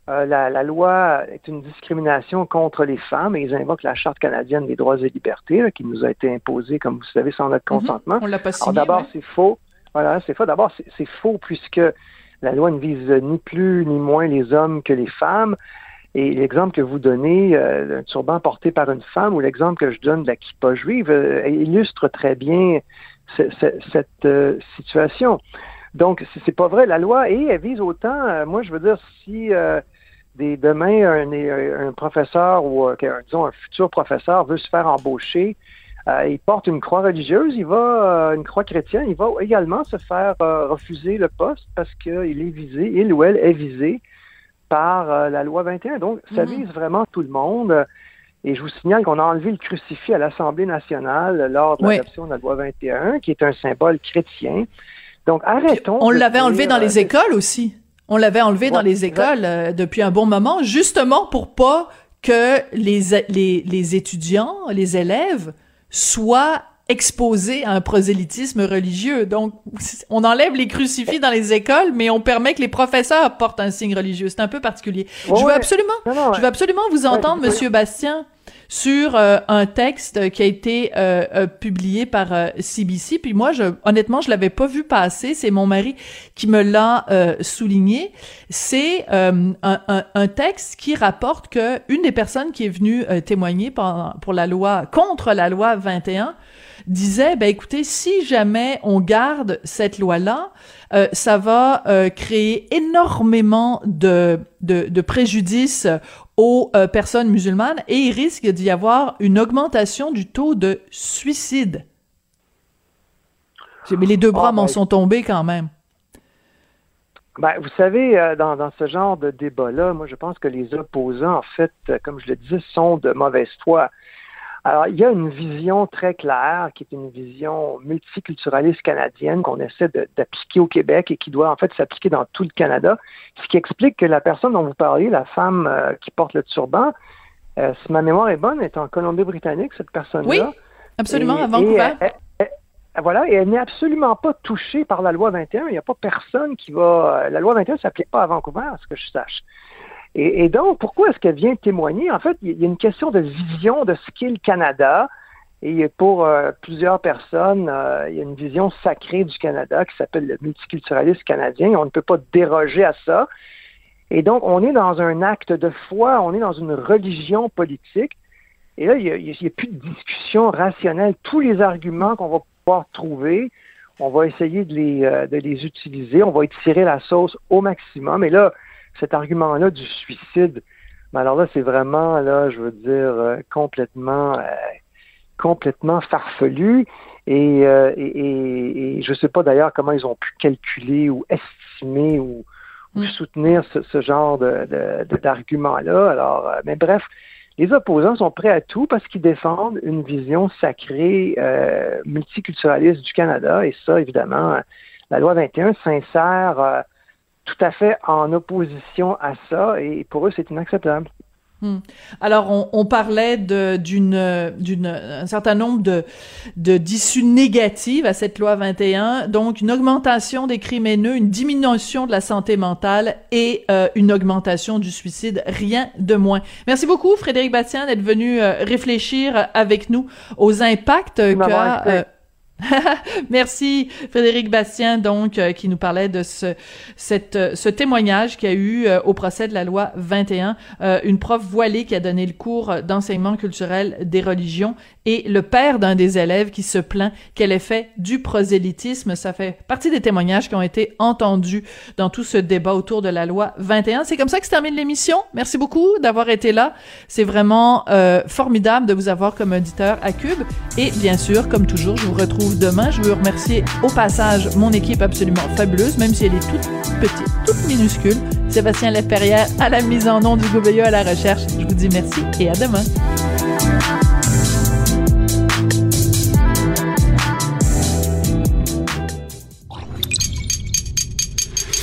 euh, la, la loi est une discrimination contre les femmes et ils invoquent la Charte canadienne des droits et libertés là, qui nous a été imposée, comme vous savez, sans notre consentement. On l'a pas signé. d'abord, ouais. c'est faux. Voilà, c'est faux. D'abord, c'est- faux puisque la loi ne vise ni plus ni moins les hommes que les femmes. Et l'exemple que vous donnez euh, d'un turban porté par une femme ou l'exemple que je donne de la kippa juive euh, illustre très bien ce- ce- cette euh, situation. Donc, c'est- c'est pas vrai. La loi, et elle vise autant, euh, moi, je veux dire, si euh, des, demain, un, un professeur ou, euh, disons, un futur professeur veut se faire embaucher, euh, il porte une croix religieuse, il va, euh, une croix chrétienne, il va également se faire euh, refuser le poste parce qu'il est visé, il ou elle est visé par la loi 21. Donc, ça Mhm. vise vraiment tout le monde. Et je vous signale qu'on a enlevé le crucifix à l'Assemblée nationale lors de Oui. l'adoption de la loi 21, qui est un symbole chrétien. Donc, arrêtons. On l'avait enlevé dans les écoles aussi. On l'avait enlevé dans les écoles euh, depuis un bon moment, justement pour pas que les, les, les étudiants, les élèves soient exposés à un prosélytisme religieux. Donc, on enlève les crucifix dans les écoles, mais on permet que les professeurs portent un signe religieux. C'est un peu particulier. Ouais, je veux absolument, Non, non, je veux absolument vous entendre. Monsieur Bastien, sur euh, un texte qui a été euh, euh, publié par euh, CBC. Puis moi, je, honnêtement, je l'avais pas vu passer. C'est mon mari qui me l'a euh, souligné. C'est euh, un, un- un texte qui rapporte que une des personnes qui est venue euh, témoigner pour la loi contre la loi 21 disait, ben écoutez, si jamais on garde cette loi-là, euh, ça va euh, créer énormément de, de, de préjudices aux euh, personnes musulmanes et il risque d'y avoir une augmentation du taux de suicide. Mais les deux bras Ah, m'en ben- sont tombés quand même. Ben, vous savez, euh, dans, dans ce genre de débat-là, moi, je pense que les opposants, en fait, euh, comme je le disais, sont de mauvaise foi. Alors, il y a une vision très claire, qui est une vision multiculturaliste canadienne qu'on essaie d'appliquer au Québec et qui doit en fait s'appliquer dans tout le Canada, ce qui explique que la personne dont vous parlez, la femme euh, qui porte le turban, euh, si ma mémoire est bonne, est en Colombie-Britannique, cette personne-là. Oui, absolument, Et- à Vancouver. et voilà, et elle n'est absolument pas touchée par la loi 21. Il n'y a pas personne qui va. La loi 21 ne s'applique pas à Vancouver, à ce que je sache. Et, donc, pourquoi est-ce qu'elle vient témoigner? En fait, il y a une question de vision de ce qu'est le Canada. Et pour euh, plusieurs personnes, euh, il y a une vision sacrée du Canada qui s'appelle le multiculturalisme canadien. On ne peut pas déroger à ça. Et donc, on est dans un acte de foi, on est dans une religion politique. Et là, il n'y a plus de discussion rationnelle. Tous les arguments qu'on va pouvoir trouver, on va essayer de les, euh, de les utiliser, on va étirer la sauce au maximum. Et là, cet argument-là du suicide, mais alors là, c'est vraiment, là, je veux dire, euh, complètement, euh, complètement farfelu. Et, euh, et, et- et je ne sais pas d'ailleurs comment ils ont pu calculer ou estimer ou, ou Mm. soutenir ce, ce genre de, d'argument-là. Alors, euh, mais bref, les opposants sont prêts à tout parce qu'ils défendent une vision sacrée euh, multiculturaliste du Canada. Et ça, évidemment, la loi 21 s'insère euh, tout à fait en opposition à ça. Et pour eux, c'est inacceptable. Hmm. Alors, on, on parlait d'une, d'une, un certain nombre de, de d'issues négatives à cette loi 21, donc une augmentation des crimes haineux, une diminution de la santé mentale et euh, une augmentation du suicide, rien de moins. Merci beaucoup, Frédéric Bastien, d'être venu euh, réfléchir avec nous aux impacts qu'a euh, Merci Frédéric Bastien donc euh, qui nous parlait de euh, ce témoignage qu'il y a eu euh, au procès de la loi 21 une prof voilée qui a donné le cours d'enseignement culturel des religions et le père d'un des élèves qui se plaint qu'elle ait fait du prosélytisme. Ça fait partie des témoignages qui ont été entendus dans tout ce débat autour de la loi 21 c'est comme ça que se termine l'émission. Merci beaucoup d'avoir été là. C'est vraiment formidable de vous avoir comme auditeur à Cube. Et bien sûr comme toujours je vous retrouve demain. Je veux remercier au passage mon équipe absolument fabuleuse, même si elle est toute petite, toute minuscule. Sébastien Leperrière à la mise en nom du Gouveilleux à la recherche. Je vous dis merci et à demain.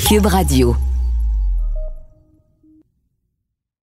Cube Radio.